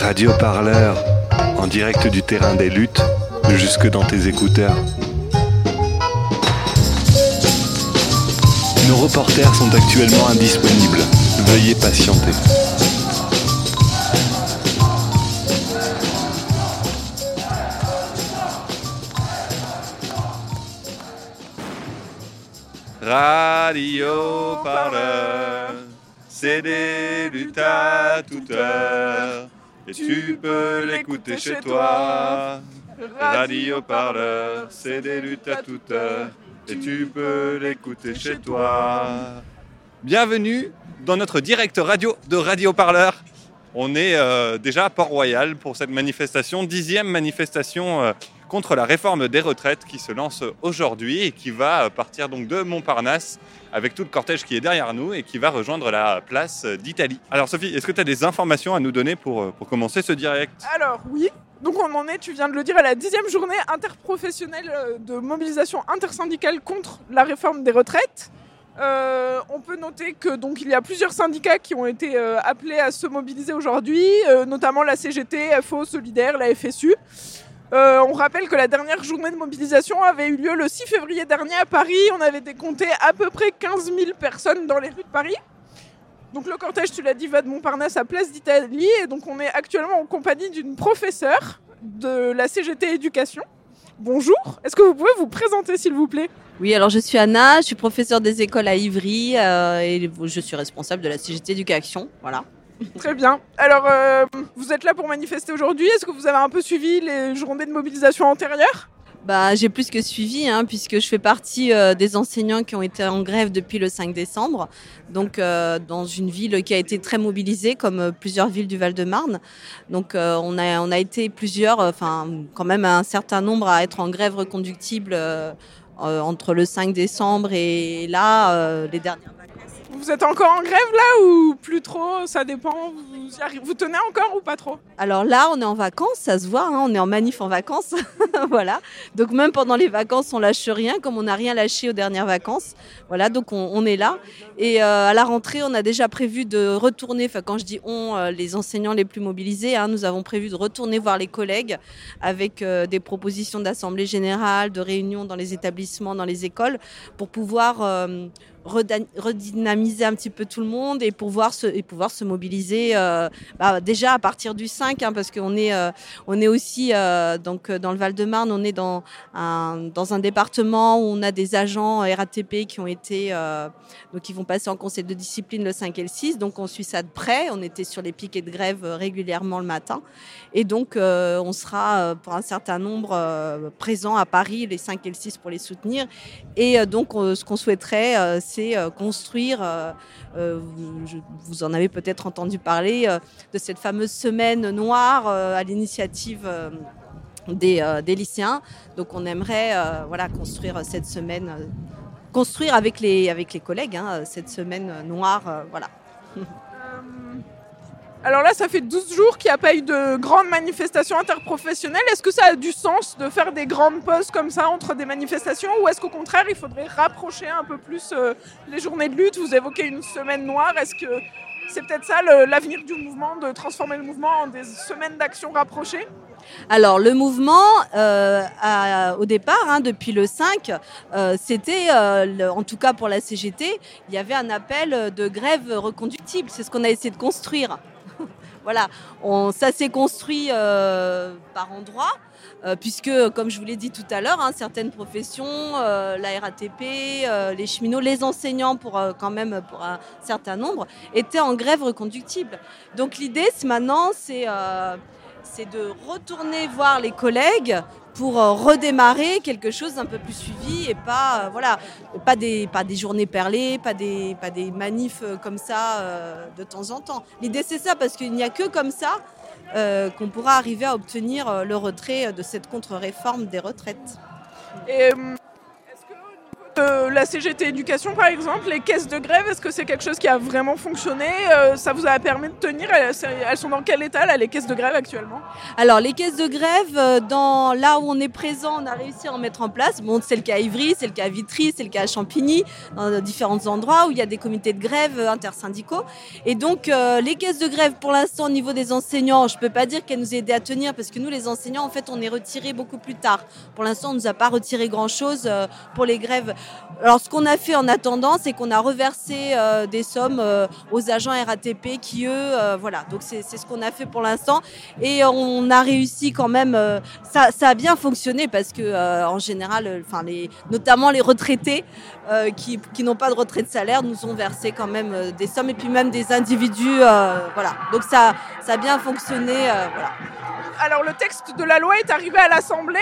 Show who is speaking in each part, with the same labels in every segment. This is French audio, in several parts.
Speaker 1: Radio Parleur, en direct du terrain des luttes, jusque dans tes écouteurs. Nos reporters sont actuellement indisponibles. Veuillez patienter. Radio Parleur, c'est des luttes à toute heure. Et tu peux l'écouter chez toi. Radio Parleur, c'est des luttes à toute heure. Et tu peux l'écouter chez toi. Bienvenue dans notre direct radio de Radio Parleur. On est euh, déjà à Port-Royal pour cette manifestation, dixième manifestation euh, contre la réforme des retraites qui se lance aujourd'hui et qui va partir donc de Montparnasse avec tout le cortège qui est derrière nous et qui va rejoindre la place d'Italie. Alors Sophie, est-ce que tu as des informations à nous donner pour, pour commencer ce direct?
Speaker 2: Alors oui, donc on en est, tu viens de le dire, à la dixième journée interprofessionnelle de mobilisation intersyndicale contre la réforme des retraites. Euh, on peut noter que donc il y a plusieurs syndicats qui ont été euh, appelés à se mobiliser aujourd'hui, euh, notamment la CGT, FO, Solidaire, la FSU. On rappelle que la dernière journée de mobilisation avait eu lieu le 6 février dernier à Paris. On avait décompté à peu près 15 000 personnes dans les rues de Paris. Donc le cortège, tu l'as dit, va de Montparnasse à Place d'Italie. Et donc on est actuellement en compagnie d'une professeure de la CGT Éducation. Bonjour, est-ce que vous pouvez vous présenter s'il vous plaît?
Speaker 3: Oui, alors je suis Anna, je suis professeure des écoles à Ivry euh, et je suis responsable de la CGT Éducation. Voilà.
Speaker 2: Très bien. Alors, euh, vous êtes là pour manifester aujourd'hui. Est-ce que vous avez un peu suivi les journées de mobilisation antérieures?
Speaker 3: Bah, j'ai plus que suivi, hein, puisque je fais partie euh, des enseignants qui ont été en grève depuis le 5 décembre, donc euh, dans une ville qui a été très mobilisée, comme plusieurs villes du Val-de-Marne. Donc on, a, on a été plusieurs, enfin quand même un certain nombre à être en grève reconductible entre le 5 décembre et là, les dernières
Speaker 2: vous êtes encore en grève là ou plus trop? Ça dépend. Vous, tenez encore ou pas trop?
Speaker 3: Alors là, on est en vacances, ça se voit. Hein, on est en manif en vacances. voilà. Donc même pendant les vacances, on lâche rien, comme on n'a rien lâché aux dernières vacances. Voilà, donc on, est là. Et euh, à la rentrée, on a déjà prévu de retourner. Enfin, quand je dis on, euh, les enseignants les plus mobilisés, hein, nous avons prévu de retourner voir les collègues avec euh, des propositions d'assemblée générale, de réunions dans les établissements, dans les écoles, pour pouvoir redynamiser un petit peu tout le monde et pouvoir se, et pouvoir se mobiliser euh, bah, déjà à partir du 5 hein, parce qu'on est, euh, est aussi euh, donc, dans le Val-de-Marne, on est dans un, dans un département où on a des agents RATP qui ont été donc qui vont passer en conseil de discipline le 5 et le 6 donc on suit ça de près, on était sur les piquets de grève régulièrement le matin. Et donc on sera pour un certain nombre présent à Paris les 5 et le 6 pour les soutenir. Et donc ce qu'on souhaiterait c'est euh, construire, euh, euh, vous en avez peut-être entendu parler, de cette fameuse semaine noire à l'initiative des, lycéens. Donc on aimerait voilà, construire cette semaine, construire avec les, avec les collègues hein, cette semaine noire. voilà.
Speaker 2: Alors là, ça fait 12 jours qu'il n'y a pas eu de grandes manifestations interprofessionnelles. Est-ce que ça a du sens de faire des grandes pauses comme ça entre des manifestations ou est-ce qu'au contraire, il faudrait rapprocher un peu plus euh, les journées de lutte? Vous évoquez une semaine noire. Est-ce que c'est peut-être ça l'avenir du mouvement, de transformer le mouvement en des semaines d'action rapprochées?
Speaker 3: Alors le mouvement, euh, au départ, hein, depuis le 5, euh, c'était, en tout cas pour la CGT, il y avait un appel de grève reconductible. C'est ce qu'on a essayé de construire voilà, ça s'est construit euh, par endroits. Euh, puisque, comme je vous l'ai dit tout à l'heure, hein, certaines professions, euh, la RATP, les cheminots, les enseignants, pour quand même pour un certain nombre, étaient en grève reconductible. Donc l'idée, maintenant, c'est de retourner voir les collègues pour euh, redémarrer quelque chose d'un peu plus suivi et pas, euh, voilà, pas des, pas des journées perlées, pas des, pas des manifs euh, comme ça de temps en temps. L'idée c'est ça parce qu'il n'y a que comme ça qu'on pourra arriver à obtenir le retrait de cette contre-réforme des retraites.
Speaker 2: Euh, la CGT Éducation, par exemple, les caisses de grève, est-ce que c'est quelque chose qui a vraiment fonctionné euh, Ça vous a permis de tenir elles, sont dans quel état, là, les caisses de grève actuellement?
Speaker 3: Alors, les caisses de grève, euh, là où on est présent, on a réussi à en mettre en place. Bon, c'est le cas à Ivry, c'est le cas à Vitry, c'est le cas à Champigny, dans différents endroits où il y a des comités de grève intersyndicaux. Et donc, les caisses de grève, pour l'instant, au niveau des enseignants, je ne peux pas dire qu'elles nous aient aidé à tenir, parce que nous, les enseignants, en fait, on est retirés beaucoup plus tard. Pour l'instant, on ne nous a pas retiré grand-chose pour les grèves alors, ce qu'on a fait en attendant, c'est qu'on a reversé euh, des sommes euh, aux agents RATP qui, eux, euh, voilà. Donc, c'est ce qu'on a fait pour l'instant. Et on a réussi quand même. Ça, a bien fonctionné parce que, en général, enfin, les, notamment les retraités qui, n'ont pas de retrait de salaire nous ont versé quand même des sommes et puis même des individus. voilà. Donc, ça, ça a bien fonctionné. voilà.
Speaker 2: Alors, le texte de la loi est arrivé à l'Assemblée.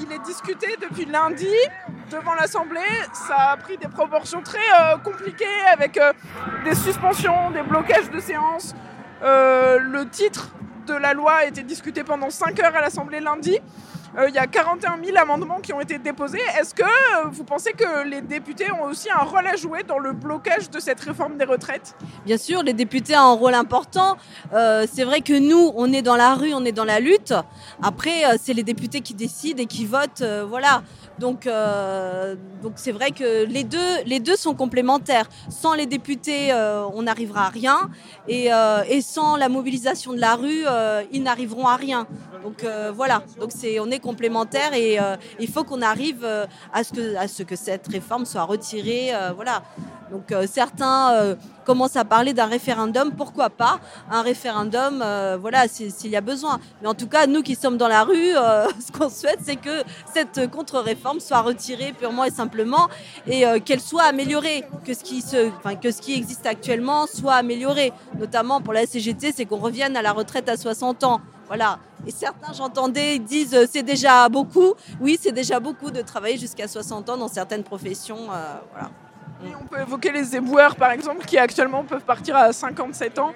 Speaker 2: Il est discuté depuis lundi devant l'Assemblée. Ça a pris des proportions très euh, compliquées avec euh, des suspensions, des blocages de séances. le titre de la loi a été discuté pendant 5 heures à l'Assemblée lundi. Euh, il y a 41 000 amendements qui ont été déposés. Est-ce que euh, vous pensez que les députés ont aussi un rôle à jouer dans le blocage de cette réforme des retraites?
Speaker 3: Bien sûr, les députés ont un rôle important. Euh, c'est vrai que nous, on est dans la rue, on est dans la lutte. Après, c'est les députés qui décident et qui votent. voilà. Donc, donc c'est vrai que les deux, sont complémentaires. Sans les députés, on n'arrivera à rien. Et, et, sans la mobilisation de la rue, ils n'arriveront à rien. Donc voilà. Donc on est complémentaires et euh, il faut qu'on arrive euh, à ce, que, à ce que cette réforme soit retirée. Euh, voilà. Donc certains commencent à parler d'un référendum. Pourquoi pas un référendum Voilà, s'il y a besoin. Mais en tout cas, nous qui sommes dans la rue, ce qu'on souhaite, c'est que cette contre-réforme soit retirée purement et simplement et qu'elle soit améliorée, que ce qui se, que ce qui existe actuellement soit amélioré. Notamment pour la CGT, c'est qu'on revienne à la retraite à 60 ans. Voilà. Et certains, j'entendais, disent euh, c'est déjà beaucoup. Oui, c'est déjà beaucoup de travailler jusqu'à 60 ans dans certaines professions. Euh, voilà
Speaker 2: on peut évoquer les éboueurs, par exemple, qui actuellement peuvent partir à 57 ans.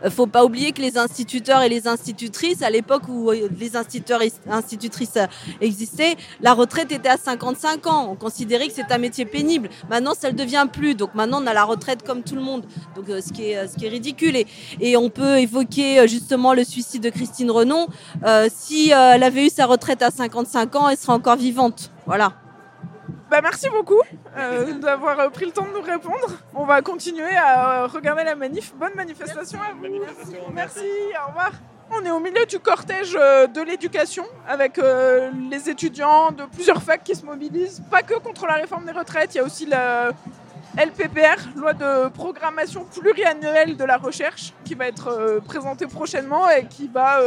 Speaker 3: Il ne faut pas oublier que les instituteurs et les institutrices, à l'époque où euh, les instituteurs et institutrices existaient, la retraite était à 55 ans. On considérait que c'est un métier pénible. Maintenant, ça ne devient plus. Donc maintenant, on a la retraite comme tout le monde. Donc, euh, ce, qui est, ce qui est ridicule. Et, on peut évoquer euh, justement le suicide de Christine Renon. si elle avait eu sa retraite à 55 ans, elle serait encore vivante. Voilà.
Speaker 2: Bah, merci beaucoup euh, d'avoir euh, pris le temps de nous répondre. On va continuer à euh, regarder la manif. Bonne manifestation à vous. merci. au revoir. On est au milieu du cortège de l'éducation avec les étudiants de plusieurs facs qui se mobilisent, pas que contre la réforme des retraites, il y a aussi la LPPR, loi de programmation pluriannuelle de la recherche, qui va être présentée prochainement et qui va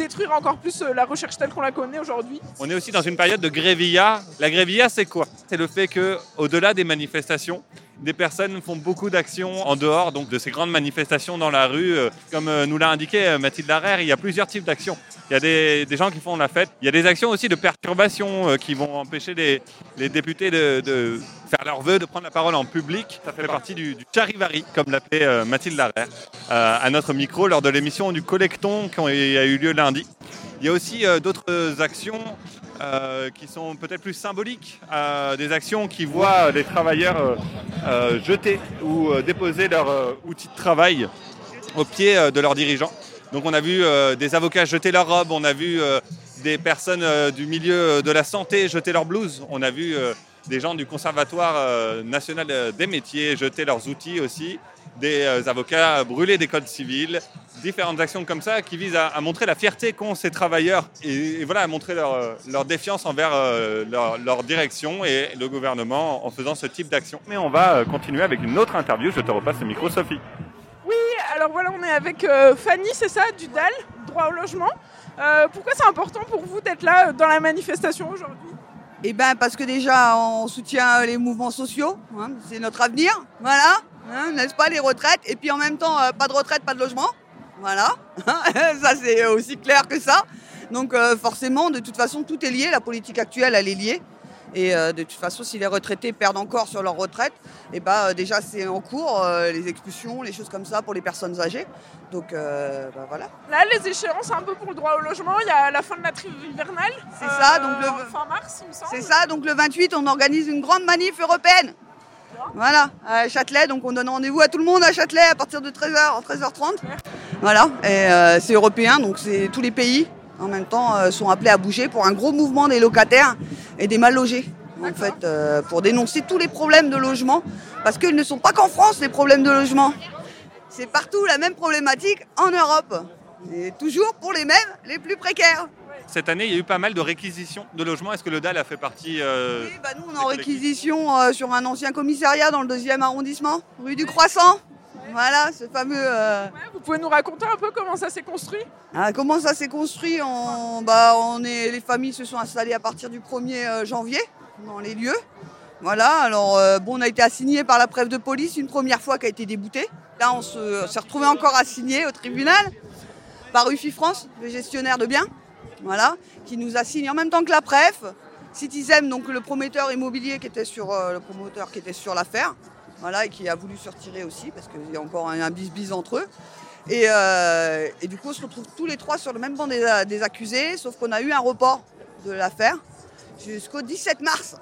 Speaker 2: détruire encore plus euh, la recherche telle qu'on la connaît aujourd'hui.
Speaker 1: On est aussi dans une période de grévilla. La grévilla, c'est quoi? C'est le fait que, au-delà des manifestations, des personnes font beaucoup d'actions en dehors donc de ces grandes manifestations dans la rue. Euh, comme euh, nous l'a indiqué Mathilde Larère, il y a plusieurs types d'actions. Il y a des, gens qui font la fête. Il y a des actions aussi de perturbation qui vont empêcher les, députés de, faire leur vœu, de prendre la parole en public. Ça fait partie du, charivari, comme l'appelait Mathilde Larère, à notre micro lors de l'émission du Collecton qui a eu lieu lundi. Il y a aussi euh, d'autres actions euh, qui sont peut-être plus symboliques, euh, des actions qui voient les travailleurs jeter ou déposer leurs outils de travail au pied de leurs dirigeants. Donc on a vu des avocats jeter leurs robes, on a vu des personnes du milieu de la santé jeter leurs blouses, on a vu des gens du Conservatoire national des métiers jeter leurs outils aussi, des avocats brûler des codes civils, différentes actions comme ça qui visent à, montrer la fierté qu'ont ces travailleurs et, voilà, à montrer leur, leur défiance envers euh, leur, direction et le gouvernement en faisant ce type d'action. Mais on va euh, continuer avec une autre interview. Je te repasse le micro, Sophie.
Speaker 2: Oui, alors voilà, on est avec euh, Fanny, c'est ça, du DAL, droit au logement. pourquoi c'est important pour vous d'être là dans la manifestation aujourd'hui?
Speaker 4: Eh ben parce que déjà on soutient les mouvements sociaux, hein, c'est notre avenir, voilà, hein, n'est-ce pas les retraites, et puis en même temps pas de retraite, pas de logement, voilà, ça c'est aussi clair que ça. Donc euh, forcément, de toute façon, tout est lié. La politique actuelle, elle est liée. Et euh, de toute façon, si les retraités perdent encore sur leur retraite, et bah, euh, déjà c'est en cours, euh, les expulsions, les choses comme ça pour les personnes âgées. Donc bah, voilà.
Speaker 2: Là, les échéances un peu pour le droit au logement, il y a la fin de la trêve hivernale.
Speaker 4: C'est ça, donc le-
Speaker 2: Fin mars, il me semble.
Speaker 4: C'est ça, donc le 28, on organise une grande manif européenne. Voilà, à Châtelet, donc on donne rendez-vous à tout le monde à Châtelet à partir de 13h, 13h30. Voilà, et c'est européen, donc c'est tous les pays en même temps euh, sont appelés à bouger pour un gros mouvement des locataires et des mal logés. En fait, euh, pour dénoncer tous les problèmes de logement, parce qu'ils ne sont pas qu'en France les problèmes de logement. C'est partout la même problématique en Europe. Et toujours pour les mêmes, les plus précaires.
Speaker 1: Cette année, il y a eu pas mal de réquisitions de logements. Est-ce que le DAL a fait partie euh,
Speaker 4: Oui, bah nous, on est en réquisition euh, sur un ancien commissariat dans le deuxième arrondissement, rue du Croissant. Voilà, ce fameux. euh,
Speaker 2: Ouais, vous pouvez nous raconter un peu comment ça s'est construit
Speaker 4: ah, comment ça s'est construit on, bah, on est, Les familles se sont installées à partir du 1er euh, janvier dans les lieux. Voilà, alors euh, bon, on a été assigné par la préfecture de police une première fois qui a été débouté. Là, on se- s'est retrouvé encore assigné au tribunal par UFI France, le gestionnaire de biens, voilà, qui nous assigne en même temps que la préf, Citizen, donc le promoteur immobilier qui était sur euh, le promoteur qui était sur l'affaire, voilà, et qui a voulu se retirer aussi parce qu'il y a encore un, un bis-bis entre eux. Et, euh, et du coup, on se retrouve tous les trois sur le même banc des, des accusés, sauf qu'on a eu un report de l'affaire jusqu'au 17 mars.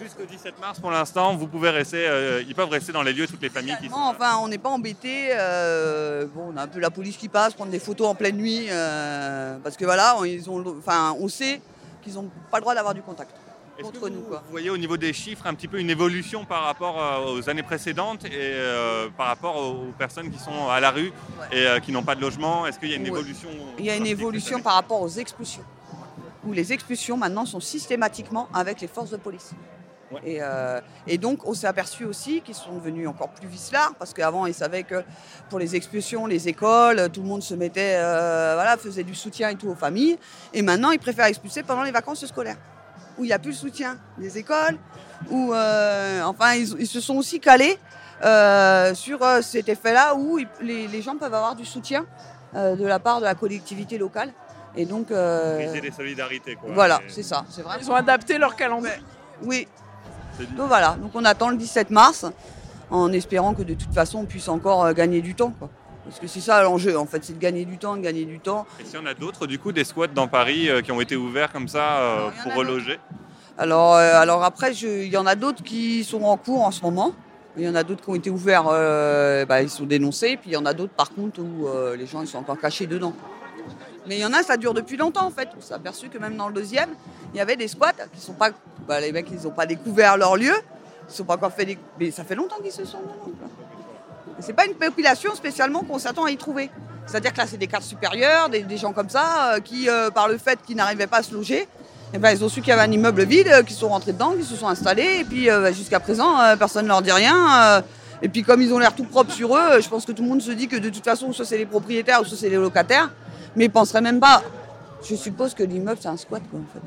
Speaker 1: Jusqu'au 17 mars, pour l'instant, vous pouvez rester, euh, ils peuvent rester dans les lieux, toutes les familles qui sont.
Speaker 4: Non, enfin, on n'est pas embêté. bon, on a un peu la police qui passe, prendre des photos en pleine nuit, euh, parce que voilà, on, ils ont, enfin, on sait qu'ils n'ont pas le droit d'avoir du contact Nous.
Speaker 1: vous,
Speaker 4: Quoi.
Speaker 1: vous voyez au niveau des chiffres un petit peu une évolution par rapport euh, aux années précédentes et euh, par rapport aux personnes qui sont à la rue et euh, qui n'ont pas de logement? Est-ce qu'il y a une
Speaker 4: Ouais.
Speaker 1: évolution?
Speaker 4: Il y a une évolution par rapport aux expulsions, où les expulsions maintenant sont systématiquement avec les forces de police.
Speaker 1: Ouais.
Speaker 4: Et, euh, et donc, on s'est aperçu aussi qu'ils sont devenus encore plus vicelards, parce qu'avant, ils savaient que pour les expulsions, les écoles, tout le monde se mettait, euh, voilà, faisait du soutien et tout aux familles. Et maintenant, ils préfèrent expulser pendant les vacances scolaires, où il n'y a plus le soutien des écoles, où, euh, enfin, ils, ils se sont aussi calés euh, sur euh, cet effet-là, où ils- les, les gens peuvent avoir du soutien euh, de la part de la collectivité locale. Et donc, euh,
Speaker 1: Briser les solidarités. Quoi.
Speaker 4: voilà,
Speaker 1: Et
Speaker 4: c'est ça, c'est vrai.
Speaker 2: Ils ont adapté leur calendrier.
Speaker 4: Oui, donc voilà, donc on attend le 17 mars en espérant que de toute façon on puisse encore gagner du temps. Quoi. Parce que c'est ça l'enjeu, en fait, c'est de gagner du temps, de gagner du temps.
Speaker 1: Et s'il y en a d'autres, du coup, des squats dans Paris euh, qui ont été ouverts comme ça euh,
Speaker 4: Alors,
Speaker 1: pour reloger?
Speaker 4: Alors, euh, alors après, il y en a d'autres qui sont en cours en ce moment. Il y en a d'autres qui ont été ouverts, bah, ils sont dénoncés. Puis il y en a d'autres, par contre, où les gens ils sont encore cachés dedans. Mais il y en a, ça dure depuis longtemps, en fait. On s'est aperçu que même dans le deuxième, il y avait des squats qui sont pas... bah, les mecs, ils n'ont pas découvert leur lieu. Ils sont pas encore fait... des- Mais ça fait longtemps qu'ils se sont dedans. Et C'est pas une population spécialement qu'on s'attend à y trouver. C'est-à-dire que là, c'est des cadres supérieurs, des, des gens comme ça, euh, qui, euh, par le fait qu'ils n'arrivaient pas à se loger, eh ben, ils ont su qu'il y avait un immeuble vide, euh, qu'ils sont rentrés dedans, qu'ils se sont installés, et puis euh, bah, jusqu'à présent, personne ne leur dit rien. et puis comme ils ont l'air tout propres sur eux, je pense que tout le monde se dit que de toute façon, soit c'est les propriétaires, ou soit c'est les locataires, mais ils ne penseraient même pas. Je suppose que l'immeuble, c'est un squat, quoi, en fait.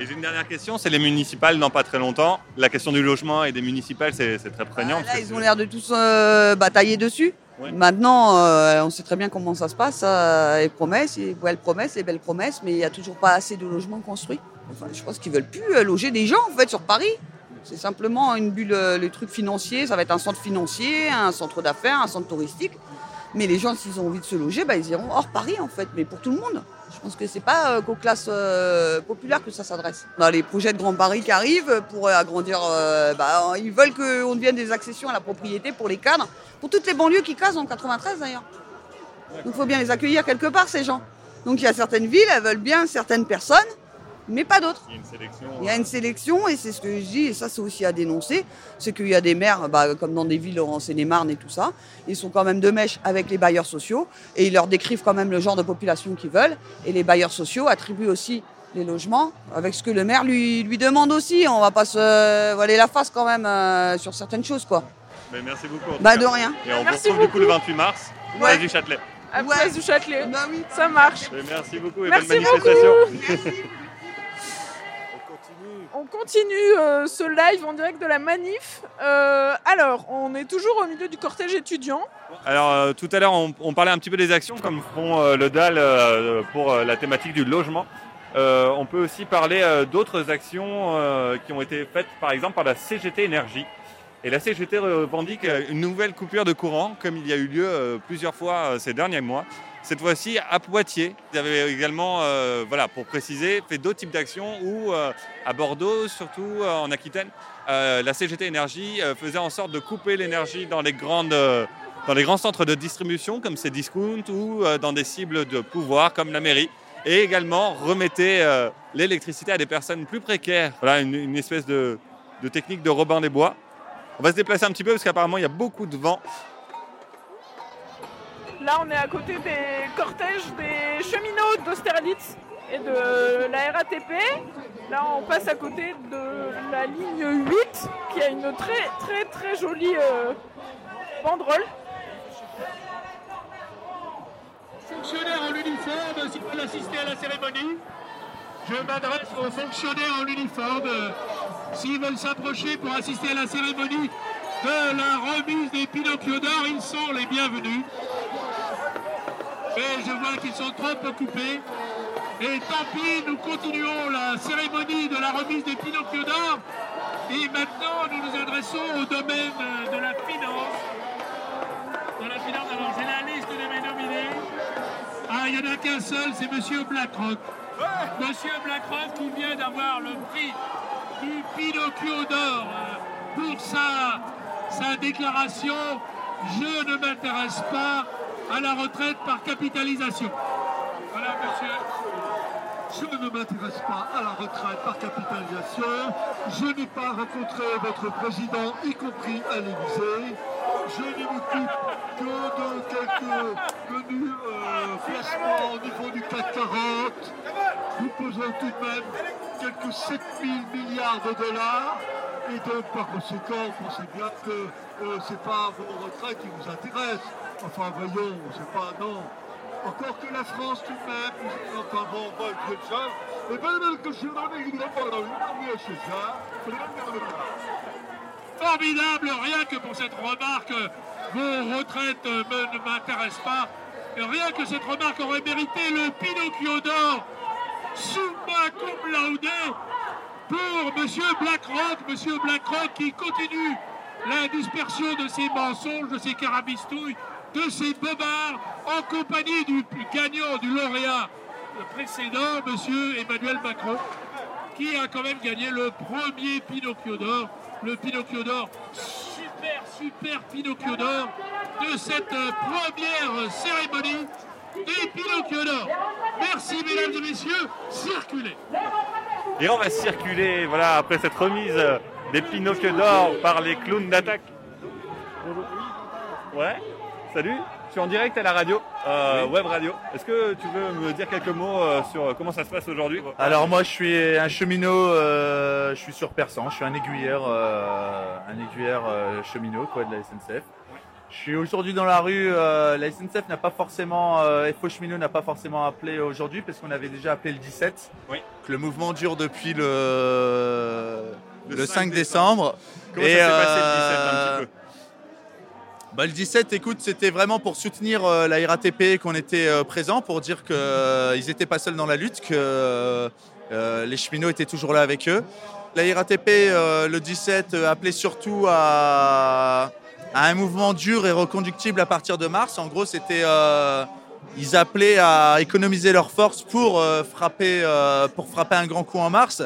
Speaker 1: Et j'ai une dernière question, c'est les municipales dans pas très longtemps. La question du logement et des municipales, c'est très prégnant.
Speaker 4: Ah, là, ils ont l'air de tous euh, batailler dessus.
Speaker 1: Ouais.
Speaker 4: Maintenant, euh, on sait très bien comment ça se passe. euh, les promesses, les belles promesses, les belles promesses, mais il n'y a toujours pas assez de logements construits. Enfin, je pense qu'ils veulent plus euh, loger des gens en fait sur Paris. C'est simplement une bulle, euh, le truc financier. Ça va être un centre financier, un centre d'affaires, un centre touristique. Mais les gens, s'ils ont envie de se loger, bah, ils iront hors Paris en fait, mais pour tout le monde. Je pense que c'est pas euh, qu'aux classes euh, populaires que ça s'adresse. Dans les projets de Grand Paris qui arrivent pour euh, agrandir, bah, ils veulent qu'on devienne des accessions à la propriété pour les cadres, pour toutes les banlieues qui casent en 93 d'ailleurs. Donc il faut bien les accueillir quelque part ces gens. Donc il y a certaines villes, elles veulent bien certaines personnes, mais pas d'autres.
Speaker 1: Il y a une sélection.
Speaker 4: Il y a une sélection et c'est ce que je dis, et ça c'est aussi à dénoncer, c'est qu'il y a des maires, bah, comme dans des villes en Seine-et-Marne et tout ça, ils sont quand même de mèche avec les bailleurs sociaux et ils leur décrivent quand même le genre de population qu'ils veulent. Et les bailleurs sociaux attribuent aussi les logements avec ce que le maire lui, lui demande aussi. On va pas se voiler la face quand même euh, sur certaines choses quoi.
Speaker 1: Mais merci beaucoup. en tout
Speaker 4: Bah
Speaker 1: cas.
Speaker 4: de rien.
Speaker 1: Et on vous
Speaker 2: Merci
Speaker 1: retrouve du coup le
Speaker 2: beaucoup.
Speaker 1: 28 mars,
Speaker 4: Ouais.
Speaker 1: du Châtelet.
Speaker 2: À
Speaker 4: Ouais.
Speaker 2: Place du Châtelet.
Speaker 4: Bah oui.
Speaker 2: Ça marche.
Speaker 1: Et merci beaucoup et
Speaker 2: Merci
Speaker 1: bonne
Speaker 2: beaucoup.
Speaker 1: manifestation.
Speaker 2: On continue euh, ce live en direct de la manif. Euh, alors, on est toujours au milieu du cortège étudiant.
Speaker 1: Alors euh, tout à l'heure on, on parlait un petit peu des actions comme font le DAL pour la thématique du logement. On peut aussi parler d'autres actions qui ont été faites par exemple par la CGT Énergie. Et la CGT revendique une nouvelle coupure de courant, comme il y a eu lieu plusieurs fois ces derniers mois. Cette fois-ci à Poitiers. Vous avez également, euh, voilà, pour préciser, fait d'autres types d'actions où euh, à Bordeaux, surtout euh, en Aquitaine, la CGT Énergie faisait en sorte de couper l'énergie dans les grandes dans les grands centres de distribution comme ces discounts ou dans des cibles de pouvoir comme la mairie et également remettait l'électricité à des personnes plus précaires. Voilà une, une espèce de, de technique de Robin des Bois. On va se déplacer un petit peu parce qu'apparemment il y a beaucoup de vent.
Speaker 2: Là, on est à côté des cortèges des cheminots d'Austerlitz et de la RATP. Là, on passe à côté de la ligne 8 qui a une très très très jolie euh, banderole.
Speaker 5: Fonctionnaires en uniforme, s'ils veulent assister à la cérémonie, je m'adresse aux fonctionnaires en uniforme. S'ils veulent s'approcher pour assister à la cérémonie de la remise des Pinocchio d'or, ils sont les bienvenus. Mais je vois qu'ils sont trop occupés. Et tant pis, nous continuons la cérémonie de la remise des Pinocchio d'or. Et maintenant, nous nous adressons au domaine de la finance. De la finance, alors j'ai la liste de mes nominés. Ah, il n'y en a qu'un seul, c'est Monsieur Blackrock. Monsieur Blackrock qui vient d'avoir le prix du Pinocchio d'or euh, pour sa, sa déclaration Je ne m'intéresse pas à la retraite par capitalisation. Monsieur.
Speaker 6: Je ne m'intéresse pas à la retraite par capitalisation. Je n'ai pas rencontré votre président, y compris à l'Élysée. Je ne m'occupe que de quelques menus euh, placements au niveau du CAC 40. Nous pesons tout de même quelques 7 000 milliards de dollars. Et donc, par conséquent, vous pensez bien que euh, ce n'est pas vos retraites qui vous intéressent. Enfin, voyons, c'est pas, non. Encore que la France tout de même, enfin bon, bon, sais ça. Et ben, que je pas dans une c'est ça.
Speaker 5: Formidable, rien que pour cette remarque, vos retraites ne m'intéressent pas. Rien que cette remarque aurait mérité le Pinocchio d'or, summa cum laude, pour Monsieur Blackrock, Monsieur Blackrock qui continue la dispersion de ses mensonges, de ses carabistouilles, de ses bobards, en compagnie du gagnant, du lauréat précédent, Monsieur Emmanuel Macron qui a quand même gagné le premier Pinocchio d'or, le Pinocchio d'or, super, super Pinocchio d'or de cette euh, première cérémonie des Pinocchio d'or. Merci mesdames et messieurs, circulez.
Speaker 1: Et on va circuler voilà, après cette remise euh, des Pinocchio d'or par les clowns d'attaque. Ouais, salut, je suis en direct à la radio, euh, web radio. Est-ce que tu veux me dire quelques mots euh, sur comment ça se passe aujourd'hui?
Speaker 7: Alors moi je suis un cheminot, euh, je suis sur Persan, je suis un aiguilleur, euh, un aiguilleur cheminot quoi de la SNCF. Je suis aujourd'hui dans la rue, la SNCF n'a pas forcément, FO cheminot n'a pas forcément appelé aujourd'hui parce qu'on avait déjà appelé le 17.
Speaker 1: Oui.
Speaker 7: Que le mouvement dure depuis le, le, 5, décembre.
Speaker 1: Comment
Speaker 7: Et,
Speaker 1: ça s'est passé le 17 un petit peu?
Speaker 7: Bah, le 17, écoute, c'était vraiment pour soutenir euh, la RATP qu'on était euh, présent, pour dire qu'ils n'étaient pas seuls dans la lutte, que euh, les cheminots étaient toujours là avec eux. La RATP, euh, le 17, euh, appelait surtout à, à un mouvement dur et reconductible à partir de mars. En gros, c'était... euh, ils appelaient à économiser leurs forces pour, euh, frapper, euh, pour frapper un grand coup en mars.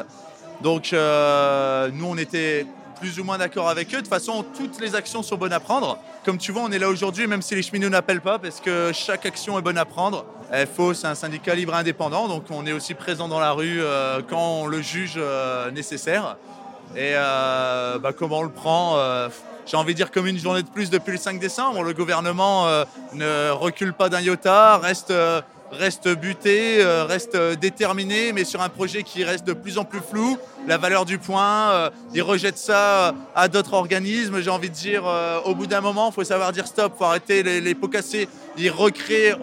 Speaker 7: Donc euh, nous, on était plus ou moins d'accord avec eux. De toute façon, toutes les actions sont bonnes à prendre. Comme tu vois, on est là aujourd'hui, même si les cheminots n'appellent pas, parce que chaque action est bonne à prendre. FO, c'est un syndicat libre indépendant, donc on est aussi présent dans la rue euh, quand on le juge euh, nécessaire. Et euh, bah, comment on le prend J'ai envie de dire comme une journée de plus depuis le 5 décembre. Le gouvernement ne recule pas d'un iota, reste, reste buté, euh, reste euh, déterminé, mais sur un projet qui reste de plus en plus flou. La valeur du point, euh, il rejette ça à d'autres organismes. J'ai envie de dire, au bout d'un moment, il faut savoir dire stop, il faut arrêter les, les pots cassés. Il recrée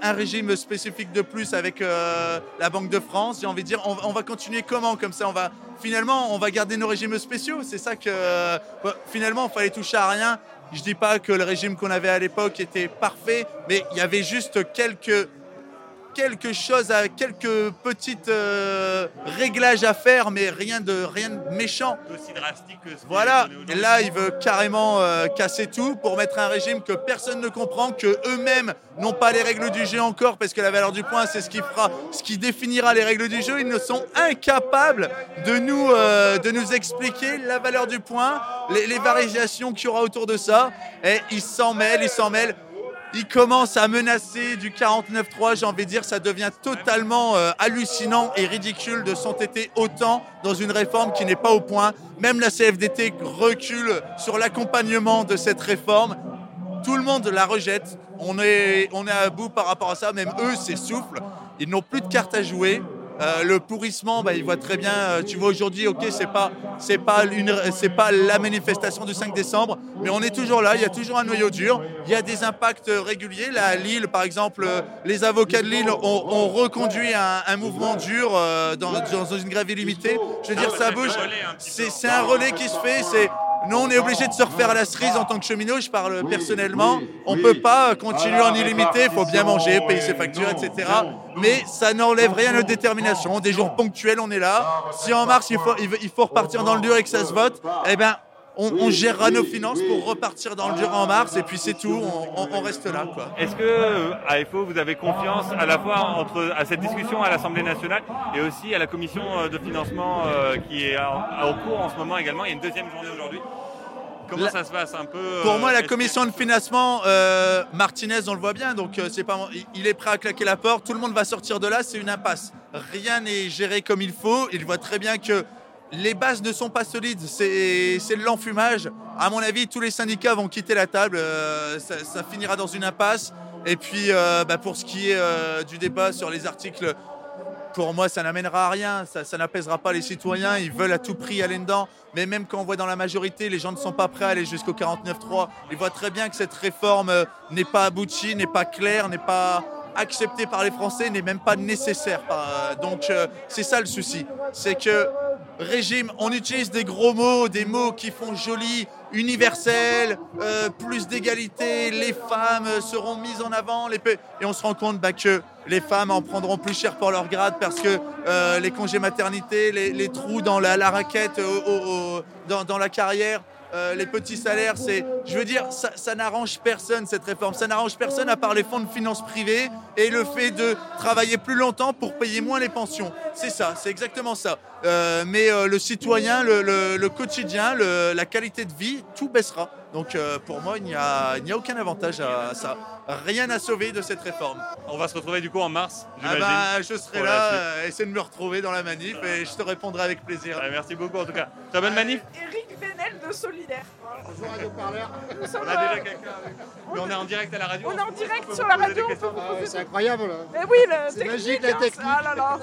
Speaker 7: un régime spécifique de plus avec la Banque de France. J'ai envie de dire, on, va continuer comment Comme ça, on va finalement, on va garder nos régimes spéciaux. C'est ça que finalement, il fallait toucher à rien. Je dis pas que le régime qu'on avait à l'époque était parfait, mais il y avait juste quelques quelque chose, à quelques petites euh, réglages à faire, mais rien de, rien de méchant.
Speaker 1: Aussi drastique que ce
Speaker 7: Voilà, et là il veut carrément euh, casser tout pour mettre un régime que personne ne comprend, que eux-mêmes n'ont pas les règles du jeu encore, parce que la valeur du point c'est ce qui fera, ce qui définira les règles du jeu. Ils ne sont incapables de nous, euh, de nous expliquer la valeur du point, les, les variations qu'il y aura autour de ça, et ils s'en mêlent, ils s'en mêlent. Ils commencent à menacer du 49-3, j'ai envie de dire, ça devient totalement euh, hallucinant et ridicule de s'entêter autant dans une réforme qui n'est pas au point. Même la CFDT recule sur l'accompagnement de cette réforme. Tout le monde la rejette. On est, on est à bout par rapport à ça. Même eux s'essoufflent. Ils n'ont plus de cartes à jouer. Euh, le pourrissement, bah, ils voient très bien. euh, tu vois aujourd'hui, ok, c'est pas, c'est pas une, c'est pas la manifestation du 5 décembre, mais on est toujours là. Il y a toujours un noyau dur. Il y a des impacts réguliers. Là, à Lille, par exemple, euh, les avocats de Lille ont, ont reconduit un, un mouvement dur euh, dans, dans une grève illimitée. Je veux dire, ça bouge. C'est, un relais qui se fait. C'est nous, on est obligé de se refaire la cerise en tant que cheminot. Je parle personnellement. On peut pas continuer en illimité. Il faut bien manger, payer ses factures, etc. Mais ça n'enlève rien à notre détermination. Des jours ponctuels, on est là. Si en mars, il faut, il faut- il faut repartir dans le dur et que ça se vote, eh ben, on, on gérera nos finances pour repartir dans le dur en mars. Et puis c'est tout. On, on- on reste là, quoi.
Speaker 1: Est-ce que euh, à FO vous avez confiance à la fois entre à cette discussion à l'Assemblée nationale et aussi à la commission euh, de financement euh, qui est en, en cours en ce moment également? Il y a une deuxième journée aujourd'hui. Comment
Speaker 7: La-
Speaker 1: ça se passe un peu euh,
Speaker 7: Pour moi, la commission de financement, euh, Martinez, on le voit bien, donc euh, c'est pas, il- est prêt à claquer la porte. Tout le monde va sortir de là, c'est une impasse. Rien n'est géré comme il faut. Il voit très bien que les bases ne sont pas solides. C'est c'est de l'enfumage. À mon avis, tous les syndicats vont quitter la table. ça, ça finira dans une impasse. Et puis, bah, pour ce qui est du débat sur les articles pour moi, ça n'amènera à rien, ça, n'apaisera pas les citoyens, ils veulent à tout prix aller dedans. Mais même quand on voit dans la majorité, les gens ne sont pas prêts à aller jusqu'au 49-3. Ils voient très bien que cette réforme euh, n'est pas aboutie, n'est pas claire, n'est pas acceptée par les Français, n'est même pas nécessaire. Euh, Donc euh, c'est ça le souci, c'est que régime, on utilise des gros mots, des mots qui font joli, universel, euh, plus d'égalité, les femmes euh, seront mises en avant, et on se rend compte bah, que les femmes en prendront plus cher pour leur grade parce que euh, les congés maternité, les, trous dans la, raquette, dans, dans la carrière, euh, les petits salaires, c'est, je veux dire, ça, ça n'arrange personne cette réforme. Ça n'arrange personne à part les fonds de finances privés et le fait de travailler plus longtemps pour payer moins les pensions. C'est ça, c'est exactement ça. Euh, mais euh, le citoyen, le, le- le quotidien, le- la qualité de vie, tout baissera. Donc euh, pour moi, il n'y a, aucun avantage à ça. Rien à sauver de cette réforme.
Speaker 1: On va se retrouver du coup en mars,
Speaker 7: Ah bah, je serai là, euh, essaie de me retrouver dans la manif et je te répondrai avec plaisir.
Speaker 1: Ouais, merci beaucoup en tout cas. Très bonne manif.
Speaker 2: De Solidaire.
Speaker 8: Bonjour Radio Parleur.
Speaker 2: Nous sommes,
Speaker 1: On a déjà
Speaker 2: euh,
Speaker 1: quelqu'un avec nous. Mais on est en direct à la radio.
Speaker 2: on est en direct
Speaker 1: peut
Speaker 2: sur la radio,
Speaker 8: Ah ouais, c'est incroyable. là.
Speaker 2: Mais oui, le
Speaker 8: C'est
Speaker 2: technique,
Speaker 8: magique, la
Speaker 2: hein,
Speaker 8: technique.
Speaker 2: Ah là là.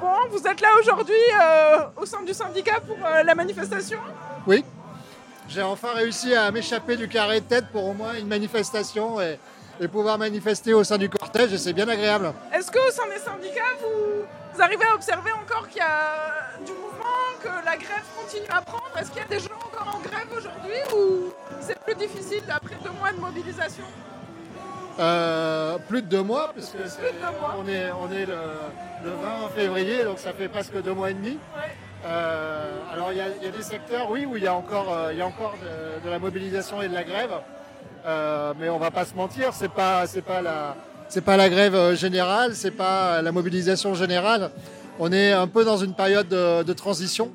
Speaker 2: Bon, vous êtes là aujourd'hui euh, au sein du syndicat pour euh, la manifestation
Speaker 8: Oui. J'ai enfin réussi à m'échapper du carré de tête pour au moins une manifestation et, et pouvoir manifester au sein du cortège et c'est bien agréable.
Speaker 2: Est-ce qu'au sein des syndicats, vous, vous arrivez à observer encore qu'il y a du mouvement, que la grève continue à prendre? Est-ce qu'il y a des gens encore en grève aujourd'hui ou c'est plus difficile après deux mois de mobilisation?
Speaker 8: Euh, plus de deux mois, parce que
Speaker 2: deux mois.
Speaker 8: on est, on est le, le 20 février, donc ça fait presque deux mois et demi.
Speaker 2: Ouais.
Speaker 8: Euh, alors il y, a- il y a des secteurs, oui, où il y a encore, euh, il y a encore de, de la mobilisation et de la grève, mais on va pas se mentir, c'est pas, c'est pas la, c'est pas la grève générale, c'est pas la mobilisation générale. On est un peu dans une période de, de transition.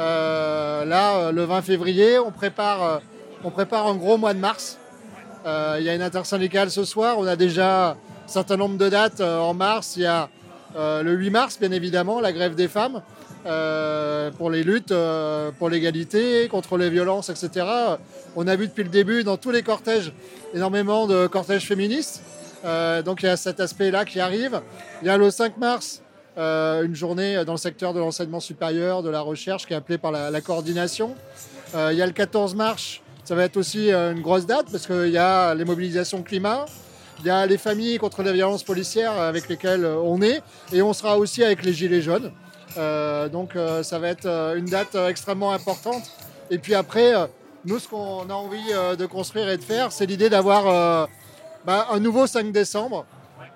Speaker 8: Euh, là, euh, le 20 février, on prépare, euh, un gros mois de mars. Euh, il y a une intersyndicale ce soir. On a déjà un certain nombre de dates euh, en mars. Il y a euh, le 8 mars, bien évidemment, la grève des femmes euh, pour les luttes euh, pour l'égalité, contre les violences, etc. On a vu depuis le début dans tous les cortèges énormément de cortèges féministes. Euh, donc il y a cet aspect-là qui arrive. Il y a le 5 mars, euh, une journée dans le secteur de l'enseignement supérieur, de la recherche, qui est appelée par la, la coordination. Euh, il y a le 14 mars, ça va être aussi euh, une grosse date parce qu'il y a les mobilisations climat. Il y a les familles contre les violences policières avec lesquelles on est. Et on sera aussi avec les Gilets jaunes. Donc ça va être une date extrêmement importante. Et puis après, nous, ce qu'on a envie de construire et de faire, c'est l'idée d'avoir bah, un nouveau 5 décembre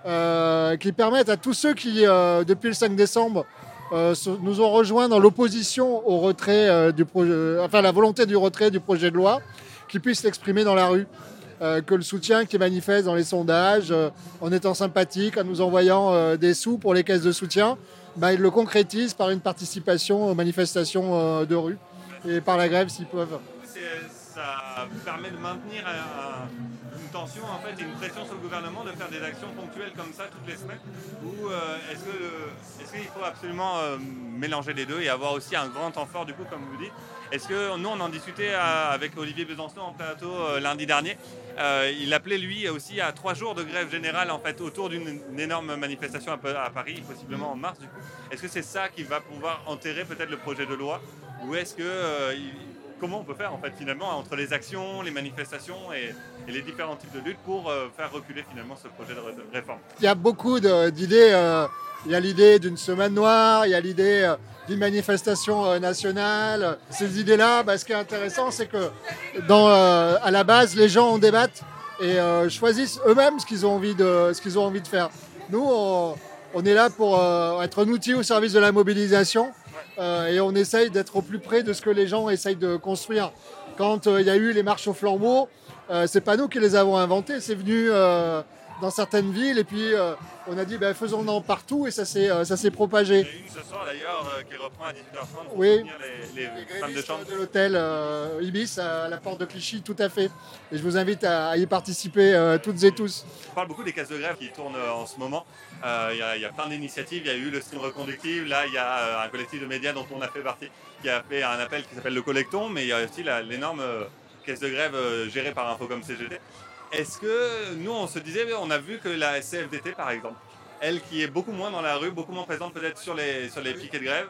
Speaker 8: euh, qui permettent à tous ceux qui, euh, depuis le 5 décembre, euh, nous ont rejoints dans l'opposition au retrait du projet, enfin la volonté du retrait du projet de loi, qui puissent l'exprimer dans la rue. Que le soutien qui est manifeste dans les sondages, en étant sympathique, en nous envoyant des sous pour les caisses de soutien, bah, ils le concrétisent par une participation aux manifestations de rue et par la grève s'ils peuvent.
Speaker 1: Ça permet de maintenir tension en fait, et une pression sur le gouvernement de faire des actions ponctuelles comme ça toutes les semaines? Ou euh, est-ce que- est-ce qu'il faut absolument euh, mélanger les deux et avoir aussi un grand temps fort du coup comme vous dites? Est-ce que nous on en discutait euh, avec Olivier Besançon en plateau lundi dernier? Il appelait lui aussi à trois jours de grève générale en fait autour d'une une énorme manifestation à, Pa- à Paris, possiblement en mars. Est-ce que c'est ça qui va pouvoir enterrer peut-être le projet de loi? Ou est-ce que comment on peut faire en fait finalement entre les actions, les manifestations et, les différents types de luttes pour euh, faire reculer finalement ce projet de, ré- de réforme?
Speaker 8: Il y a beaucoup d'idées. euh, il y a l'idée d'une semaine noire, il y a l'idée euh, d'une manifestation nationale. Ces idées-là, bah, ce qui est intéressant, c'est que à la base, les gens en débattent et choisissent eux-mêmes ce qu'ils ont envie de, ont envie de faire. Nous, on, est là pour être un outil au service de la mobilisation euh, et on essaye d'être au plus près de ce que les gens essayent de construire. Quand euh, il y a eu les marches au flambeau, euh, c'est pas nous qui les avons inventées, c'est venu euh, dans certaines villes et puis euh, on a dit ben, faisons-en partout et ça s'est euh, ça s'est propagé.
Speaker 1: Il y a une ce soir d'ailleurs euh, qui reprend à 18h30 pour
Speaker 8: Oui.
Speaker 1: les, les
Speaker 8: Les
Speaker 1: femmes de chambre.
Speaker 8: de l'hôtel Ibis à la porte de Clichy, tout à fait. Et je vous invite à, à y participer toutes et tous.
Speaker 1: On parle beaucoup des caisses de grève qui tournent en ce moment. Il y, a- il y a plein d'initiatives. Il y a eu le stream reconductible. Là, il y a un collectif de médias dont on a fait partie qui a fait un appel qui s'appelle le Collecton. Mais il y a aussi l'énorme caisse de grève gérée par Infocom CGT. Est-ce que nous, on se disait, on a vu que la CFDT, par exemple, elle qui est beaucoup moins dans la rue, beaucoup moins présente peut-être sur les, sur les piquets de grève,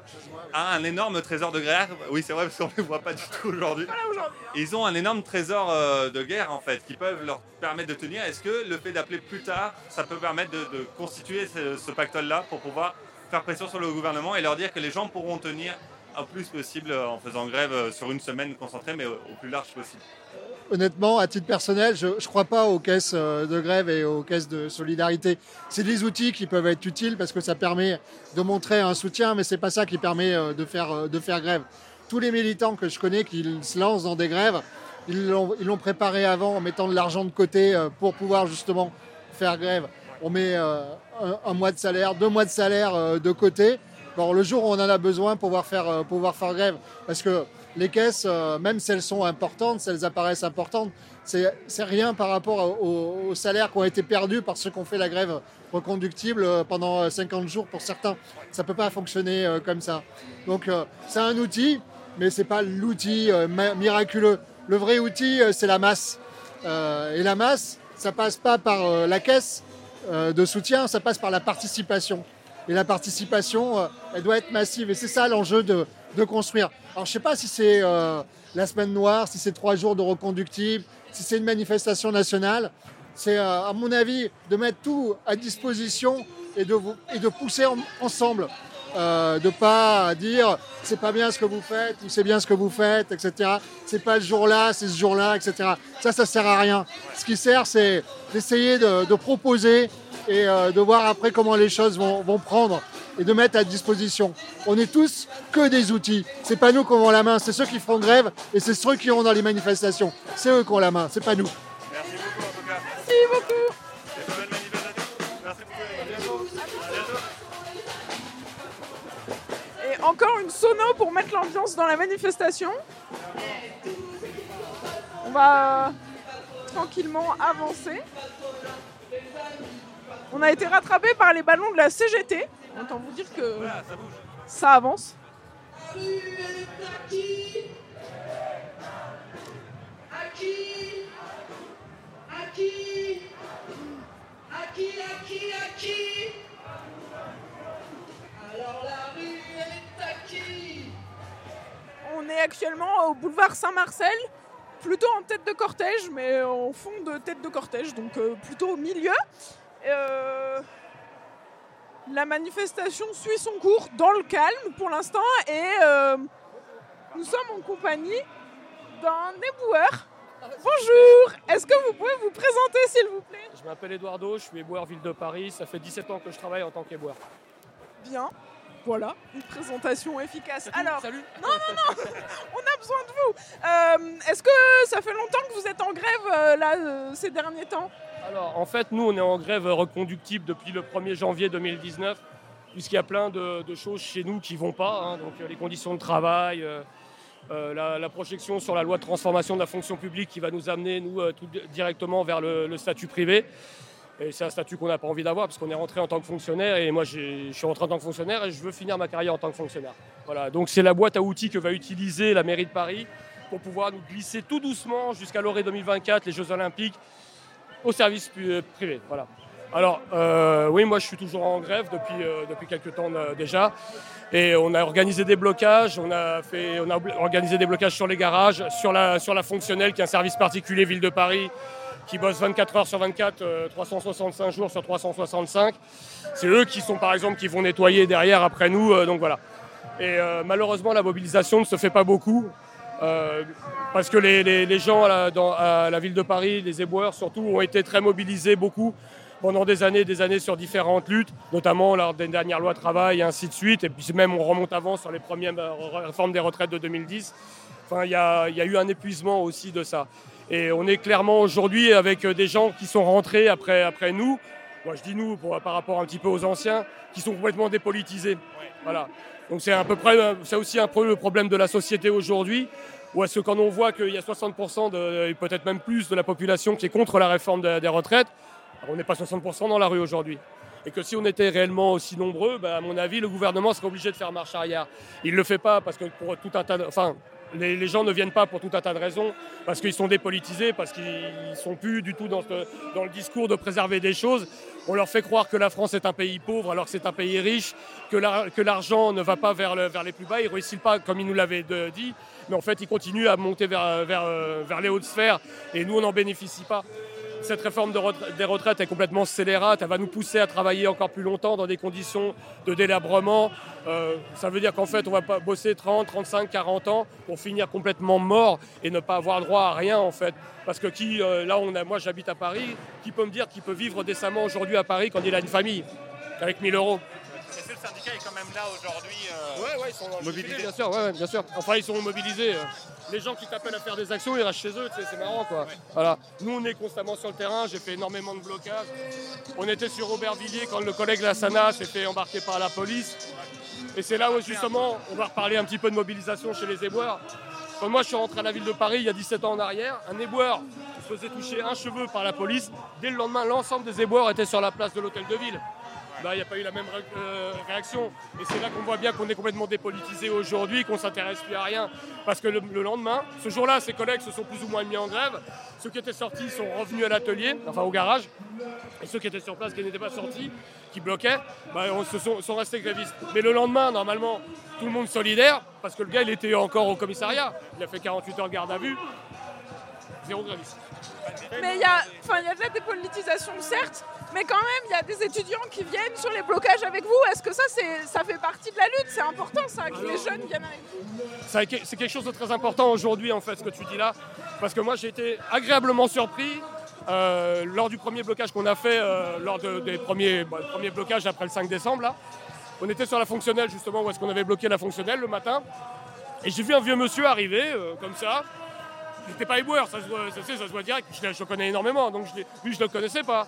Speaker 1: a un énorme trésor de grève. Oui, c'est vrai, parce qu'on ne les voit pas du tout aujourd'hui.
Speaker 2: Aujourd'hui.
Speaker 1: Ils ont un énorme trésor euh, de guerre en fait qui peuvent leur permettre de tenir. Est-ce que le fait d'appeler plus tard, ça peut permettre de, de constituer ce, ce pactole-là pour pouvoir faire pression sur le gouvernement et leur dire que les gens pourront tenir un plus possible euh, en faisant grève euh, sur une semaine concentrée, mais au, au plus large possible?
Speaker 8: Honnêtement, à titre personnel, je ne crois pas aux caisses euh, de grève et aux caisses de solidarité. C'est des outils qui peuvent être utiles parce que ça permet de montrer un soutien, mais c'est pas ça qui permet euh, de faire, euh, de faire grève. Tous les militants que je connais qui se lancent dans des grèves, ils l'ont préparé avant en mettant de l'argent de côté pour pouvoir justement faire grève. On met un, mois de salaire, deux mois de salaire de côté. Bon, le jour où on en a besoin pour pouvoir faire, pouvoir faire grève. Parce que les caisses, euh, même si elles sont importantes, si elles apparaissent importantes, c'est rien par rapport aux, aux salaires qui ont été perdus par ceux qui ont fait la grève reconductible euh, pendant euh, 50 jours pour certains. Ça ne peut pas fonctionner euh, comme ça. Donc euh, c'est un outil, mais ce n'est pas l'outil euh, miraculeux. Le vrai outil, euh, c'est la masse. Euh, et la masse, ça passe pas par euh, la caisse euh, de soutien, ça passe par la participation. Et la participation, euh, elle doit être massive. Et c'est ça l'enjeu de, de construire. Alors je sais pas si c'est euh, la semaine noire, si c'est trois jours de reconductible, si c'est une manifestation nationale. C'est euh, à mon avis de mettre tout à disposition et de, vous- et de pousser en- ensemble. Euh, de pas dire c'est pas bien ce que vous faites ou c'est bien ce que vous faites, etc. C'est pas ce jour-là, c'est ce jour-là, etc. Ça, ça sert à rien. Ce qui sert, c'est d'essayer de, proposer et euh, de voir après comment les choses vont prendre et de mettre à disposition. On est tous que des outils. C'est pas nous qui avons la main, c'est ceux qui feront grève et c'est ceux qui vont dans les manifestations. C'est eux qui ont la main, c'est pas nous.
Speaker 1: Merci beaucoup en tout cas.
Speaker 2: Merci beaucoup.
Speaker 1: Et
Speaker 2: encore une sono pour mettre l'ambiance dans la manifestation. On va tranquillement avancer. On a été rattrapé par les ballons de la CGT. Autant vous dire que
Speaker 1: Voilà, ça bouge.
Speaker 2: ça avance. On est actuellement au boulevard Saint-Marcel, plutôt en tête de cortège, mais en fond de tête de cortège, donc euh, plutôt au milieu. Euh, la manifestation suit son cours dans le calme pour l'instant et euh, nous sommes en compagnie d'un éboueur. Bonjour, est-ce que vous pouvez vous présenter s'il vous plaît?
Speaker 9: Je m'appelle Eduardo, je suis éboueur Ville de Paris. Ça fait 17 ans que je travaille en tant qu'éboueur.
Speaker 2: Bien. Voilà, une présentation efficace. Alors,
Speaker 9: Salut
Speaker 2: non, non, non, on a besoin de vous. Euh, Est-ce que ça fait longtemps que vous êtes en grève euh, là euh, ces derniers temps?
Speaker 9: Alors, en fait, nous, on est en grève reconductible depuis le 1er janvier 2019, puisqu'il y a plein de, choses chez nous qui vont pas. hein. donc, euh, les conditions de travail, euh, euh, la, projection sur la loi de transformation de la fonction publique qui va nous amener, nous, directement vers le, statut privé. Et c'est un statut qu'on n'a pas envie d'avoir, parce qu'on est rentré en tant que fonctionnaire, et moi, je suis rentré en tant que fonctionnaire, et je veux finir ma carrière en tant que fonctionnaire. Voilà, donc c'est la boîte à outils que va utiliser la mairie de Paris pour pouvoir nous glisser tout doucement jusqu'à l'orée 2024, les Jeux Olympiques, au service euh, privé. Voilà. Alors, euh, oui, moi je suis toujours en grève depuis, euh, depuis quelques temps déjà. Et on a organisé des blocages, on a, fait, on a organisé des blocages sur les garages, sur la, sur la fonctionnelle qui est un service particulier Ville de Paris qui bosse 24 heures sur 24, euh, 365 jours sur 365. C'est eux qui sont par exemple qui vont nettoyer derrière après nous. donc voilà. Et malheureusement la mobilisation ne se fait pas beaucoup. Euh, parce que les, gens à la, ville de Paris, les éboueurs surtout, ont été très mobilisés beaucoup pendant des années, des années sur différentes luttes, notamment lors des dernières lois travail et ainsi de suite. Et puis même on remonte avant sur les premières réformes des retraites de 2010. Enfin, il y a, eu un épuisement aussi de ça. Et on est clairement aujourd'hui avec des gens qui sont rentrés après, nous. Moi, je dis nous par rapport un petit peu aux anciens, qui sont complètement dépolitisés. Voilà. Donc c'est à peu près, c'est aussi un peu le problème de la société aujourd'hui. Ou est-ce que quand on voit qu'il y a 60% de, et peut-être même plus de la population qui est contre la réforme de- des retraites, on n'est pas 60% dans la rue aujourd'hui. Et que si on était réellement aussi nombreux, bah, à mon avis, le gouvernement serait obligé de faire marche arrière. Il ne le fait pas parce que pour tout un tas de, les, gens ne viennent pas pour tout un tas de raisons, parce qu'ils sont dépolitisés, parce qu'ils sont plus du tout dans, le discours de préserver des choses. On leur fait croire que la France est un pays pauvre alors que c'est un pays riche, que la- que l'argent ne va pas vers, le- vers les plus bas, il ne réussit pas comme il nous l'avait de- dit, mais en fait il continue à monter vers, vers, euh, vers les hautes sphères et nous on n'en bénéficie pas cette réforme des retraites est complètement scélérate. Elle va nous pousser à travailler encore plus longtemps dans des conditions de délabrement. Euh, ça veut dire qu'en fait, on va pas bosser 30, 35, 40 ans pour finir complètement mort et ne pas avoir droit à rien en fait. Parce que qui, euh, là, on a, moi, j'habite à Paris. Qui peut me dire qu'il peut vivre décemment aujourd'hui à Paris quand il a une famille avec 1000 euros?
Speaker 1: Est-ce que le syndicat est quand même là aujourd'hui
Speaker 9: Ouais, ouais, ils sont
Speaker 1: Mobilisés.
Speaker 9: Bien sûr, ouais, ouais, bien sûr. Enfin, ils sont mobilisés. euh. Les gens qui t'appellent à faire des actions, ils restent chez eux, c'est marrant quoi. Voilà. Nous, on est constamment sur le terrain, j'ai fait énormément de blocages. On était sur Aubervilliers quand le collègue Lassana s'est fait embarquer par la police. Et c'est là où justement, on va reparler un petit peu de mobilisation chez les éboueurs. Quand moi je suis rentré à la ville de Paris il y a 17 ans en arrière, un éboueur se faisait toucher un cheveu par la police. Dès le lendemain, l'ensemble des éboueurs étaient sur la place de l'hôtel de ville. Là, il n'y a pas eu la même euh, réaction. Et c'est là qu'on voit bien qu'on est complètement dépolitisé aujourd'hui, qu'on s'intéresse plus à rien. Parce que le, le lendemain, ce jour-là, ses collègues se sont plus ou moins mis en grève. Ceux qui étaient sortis sont revenus à l'atelier, enfin au garage. Et ceux qui étaient sur place, qui n'étaient pas sortis, qui bloquaient, bah, on se sont, restés grévistes. Mais le lendemain, normalement, tout le monde solidaire, parce que le gars, il était encore au commissariat. Il a fait 48 heures garde à vue. Zéro gréviste.
Speaker 2: Mais il y, a, y a de la dépolitisation, certes, mais quand même, il y a des étudiants qui viennent sur les blocages avec vous. Est-ce que ça, c'est, ça fait partie de la lutte? C'est important, ça, que les jeunes viennent avec vous
Speaker 9: Ça, C'est quelque chose de très important aujourd'hui, en fait, ce que tu dis là. Parce que moi, j'ai été agréablement surpris euh, lors du premier blocage qu'on a fait, euh, lors de- des premiers, bah, premiers blocages après le 5 décembre. Là. On était sur la fonctionnelle, justement, où est-ce qu'on avait bloqué la fonctionnelle le matin. Et j'ai vu un vieux monsieur arriver, euh, comme ça. Il n'était pas éboueur, ça se voit, ça, se sait, ça se voit direct. Je, le- je connais énormément, donc je lui, je ne le connaissais pas.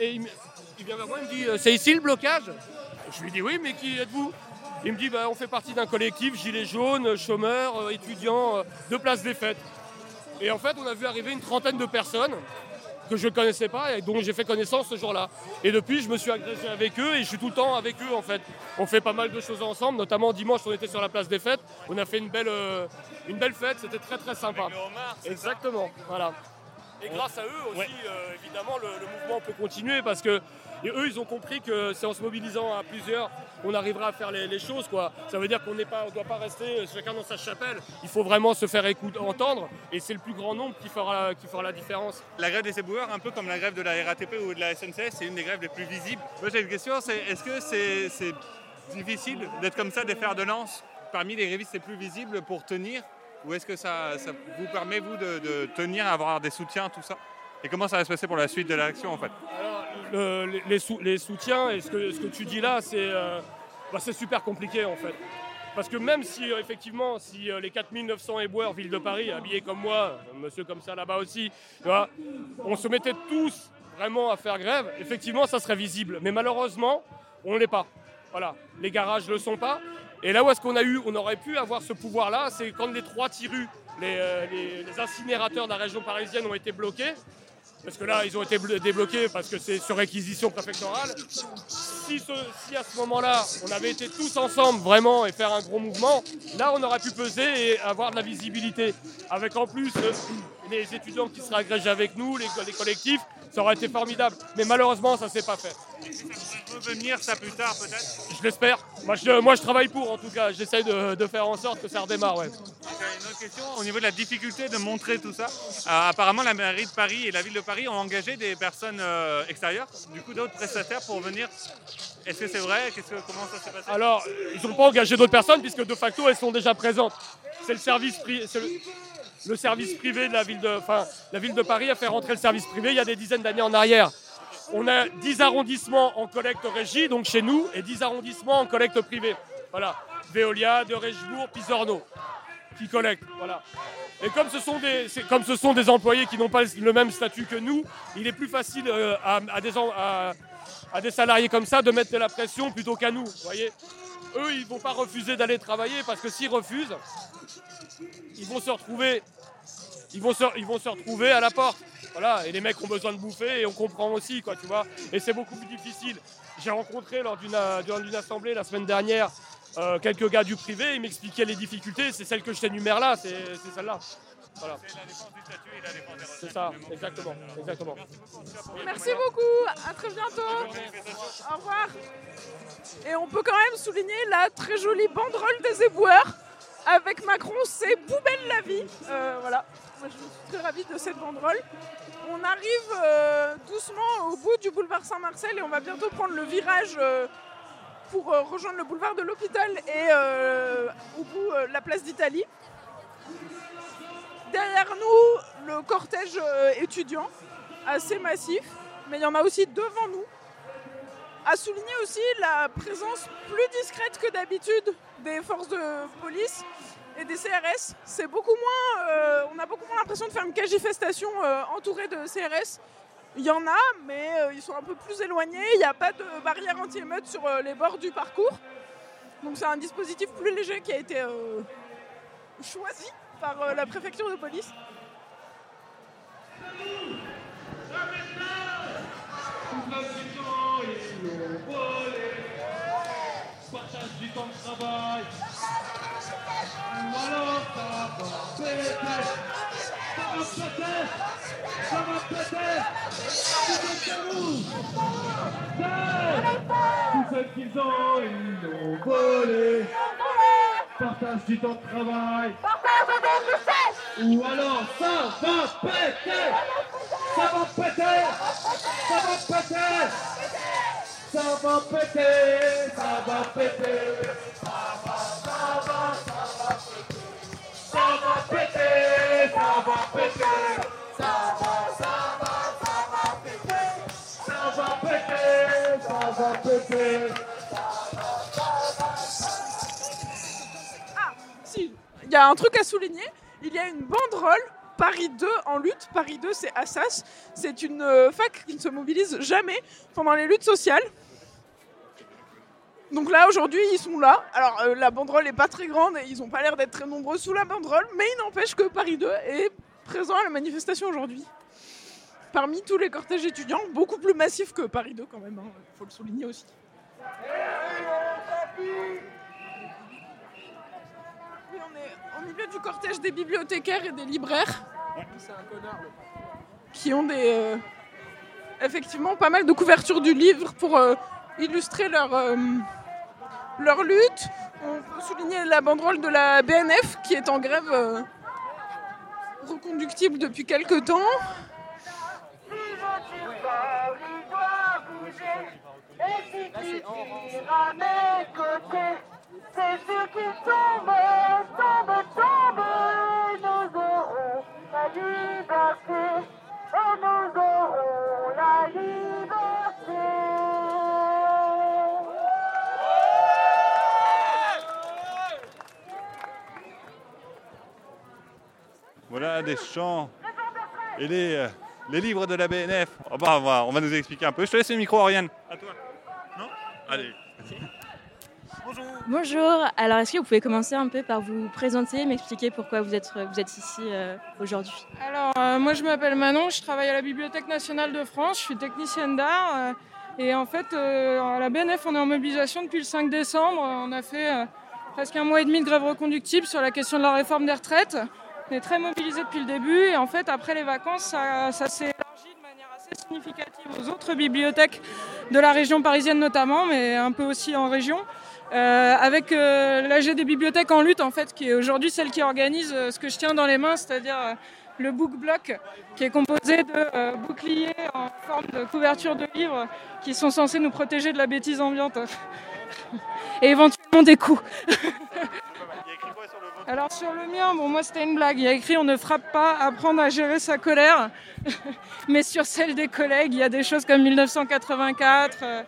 Speaker 9: Et il, vient vers moi, il me dit euh, C'est ici le blocage Je lui dis Oui, mais qui êtes-vous Il me dit bah, On fait partie d'un collectif, gilets jaunes, chômeurs, euh, étudiants, euh, de place des fêtes. Et en fait, on a vu arriver une trentaine de personnes que je ne connaissais pas et dont j'ai fait connaissance ce jour-là. Et depuis, je me suis agrégé avec eux et je suis tout le temps avec eux en fait. On fait pas mal de choses ensemble, notamment dimanche, on était sur la place des fêtes. On a fait une belle, une belle fête, c'était très très sympa. Exactement, voilà. Et grâce à eux aussi, euh, évidemment, le, le mouvement peut continuer parce que eux, ils ont compris que c'est en se mobilisant à plusieurs qu'on arrivera à faire les, les choses. Quoi. Ça veut dire qu'on ne doit pas rester chacun dans sa chapelle. Il faut vraiment se faire écouter, entendre et c'est le plus grand nombre qui fera, qui fera la différence.
Speaker 1: La grève des éboueurs, un peu comme la grève de la RATP ou de la SNCF, c'est une des grèves les plus visibles. Moi j'ai une question, c'est est-ce que c'est c'est difficile d'être comme ça, des fers de lance parmi les grévistes les plus visibles pour tenir Ou est-ce que ça, vous permet, vous, de, tenir, avoir des soutiens, tout ça? Et comment ça va se passer pour la suite de l'action en fait?
Speaker 9: Les, les sou- les soutiens et ce que, tu dis là, c'est euh, bah, c'est super compliqué en fait. Parce que même si, euh, effectivement, si euh, les 4900 éboueurs, ville de Paris, habillés comme moi, un monsieur comme ça là-bas aussi, on se mettait tous vraiment à faire grève, effectivement, ça serait visible. Mais malheureusement, on ne l'est pas. Voilà, les garages ne le sont pas. Et là où est-ce qu'on a eu, on aurait pu avoir ce pouvoir-là, c'est quand les trois tirus, les, euh, incinérateurs de la région parisienne ont été bloqués. Parce que là, ils ont été blo- débloqués parce que c'est sur réquisition préfectorale. Si à ce moment-là, on avait été tous ensemble vraiment et faire un gros mouvement, là, on aurait pu peser et avoir de la visibilité. Avec en plus euh, les étudiants qui seraient agrégés avec nous, les, les collectifs, ça aurait été formidable. Mais malheureusement, ça ne s'est pas fait.
Speaker 1: Revenir ça plus tard peut-être
Speaker 9: Je l'espère. Moi je, moi, je travaille pour, en tout cas. J'essaye de, de faire en sorte que ça redémarre. Ouais.
Speaker 1: Une autre question, au niveau de la difficulté de montrer tout ça, euh, apparemment la mairie de Paris et la ville de Paris ont engagé des personnes euh, extérieures, du coup d'autres prestataires pour venir. Est-ce que c'est vrai? Qu'est-ce que, Comment ça s'est passé?
Speaker 9: Alors, ils n'ont pas engagé d'autres personnes puisque de facto, elles sont déjà présentes. C'est le service pri- c'est le, service privé de la ville de, enfin, la ville de Paris a fait rentrer le service privé il y a des dizaines d'années en arrière. On a 10 arrondissements en collecte régie, donc chez nous, et 10 arrondissements en collecte privée. Voilà. Veolia, de Richebourg, Pisorno, qui collectent. Voilà. Et comme ce sont des, comme ce sont des employés qui n'ont pas le même statut que nous, il est plus facile euh, à, des, à- des salariés comme ça de mettre de la pression plutôt qu'à nous. voyez Eux, ils vont pas refuser d'aller travailler parce que s'ils refusent, ils vont se retrouver, ils vont se, ils vont se retrouver à la porte. Voilà, et les mecs ont besoin de bouffer et on comprend aussi, quoi, tu vois. Et c'est beaucoup plus difficile. J'ai rencontré lors d'une euh, assemblée la semaine dernière euh, quelques gars du privé, ils m'expliquaient les difficultés. C'est celle que je t'énumère là, c'est c'est celle-là. Voilà. C'est ça, exactement, exactement.
Speaker 2: Merci beaucoup, à très bientôt. Au revoir. Et on peut quand même souligner la très jolie banderole des éboueurs avec Macron, c'est poubelle la vie. Euh, voilà, je suis très ravie de cette banderole. On arrive euh, doucement au bout du boulevard Saint-Marcel et on va bientôt prendre le virage euh, pour rejoindre le boulevard de l'hôpital et au bout la place d'Italie. Derrière nous, le cortège étudiant, assez massif, mais il y en a aussi devant nous. À souligner aussi la présence plus discrète que d'habitude des forces de police et des CRS. C'est beaucoup moins, euh, on a beaucoup moins l'impression de faire une cagifestation euh, entourée de CRS. Il y en a, mais euh, ils sont un peu plus éloignés. Il n'y a pas de barrière anti-émeute sur les bords du parcours. Donc c'est un dispositif plus léger qui a été choisi par la préfecture de police.
Speaker 5: Va péter. Ça va péter. C'est de nous. Tout ce qu'ils ont, ils l'ont volé. Partage du temps de travail. Ou alors ça va péter. Ça va péter. Ça va péter. Ça va péter, ça va péter.
Speaker 2: Ah, si, il y a un truc à souligner. Il y a une banderole Paris 2 en lutte. Paris 2, c'est Assas. C'est une euh, fac qui ne se mobilise jamais pendant les luttes sociales. Donc là, aujourd'hui, ils sont là. Alors, euh, la banderole n'est pas très grande et ils n'ont pas l'air d'être très nombreux sous la banderole, mais il n'empêche que Paris 2 est présent à la manifestation aujourd'hui. Parmi tous les cortèges étudiants, beaucoup plus massif que Paris 2 quand même, il faut le souligner aussi. On est au milieu du cortège des bibliothécaires et des libraires. Qui ont des. euh, effectivement, pas mal de couvertures du livre pour euh, illustrer leur, leur lutte. On peut souligner la banderole de la BNF qui est en grève euh, reconductible depuis quelques temps.
Speaker 1: A des chants et les, euh, les livres de la BNF. On va, on va- on va nous expliquer un peu. Je te laisse le micro, Oriane. À toi. Non? Allez.
Speaker 10: Bonjour, alors est-ce que vous pouvez commencer un peu par vous présenter, m'expliquer pourquoi vous êtes, vous êtes ici euh, aujourd'hui?
Speaker 11: Alors, euh, moi, je m'appelle Manon, je travaille à la Bibliothèque nationale de France, je suis technicienne d'art. euh, et en fait, euh, à la BNF, on est en mobilisation depuis le 5 décembre. On a fait euh, presque un mois et demi de grève reconductible sur la question de la réforme des retraites. On est très mobilisés depuis le début. Et en fait, après les vacances, ça, s'est élargi de manière assez significative aux autres bibliothèques de la région parisienne notamment, mais un peu aussi en région. Euh, avec euh, l'AG des bibliothèques en lutte, en fait, qui est aujourd'hui celle qui organise euh, ce que je tiens dans les mains, c'est-à-dire euh, le book block, qui est composé de boucliers en forme de couverture de livres qui sont censés nous protéger de la bêtise ambiante et éventuellement des coups. Alors sur le mien, bon moi c'était une blague. Il y a écrit on ne frappe pas, apprendre à gérer sa colère. Mais sur celle des collègues, il y a des choses comme 1984, euh,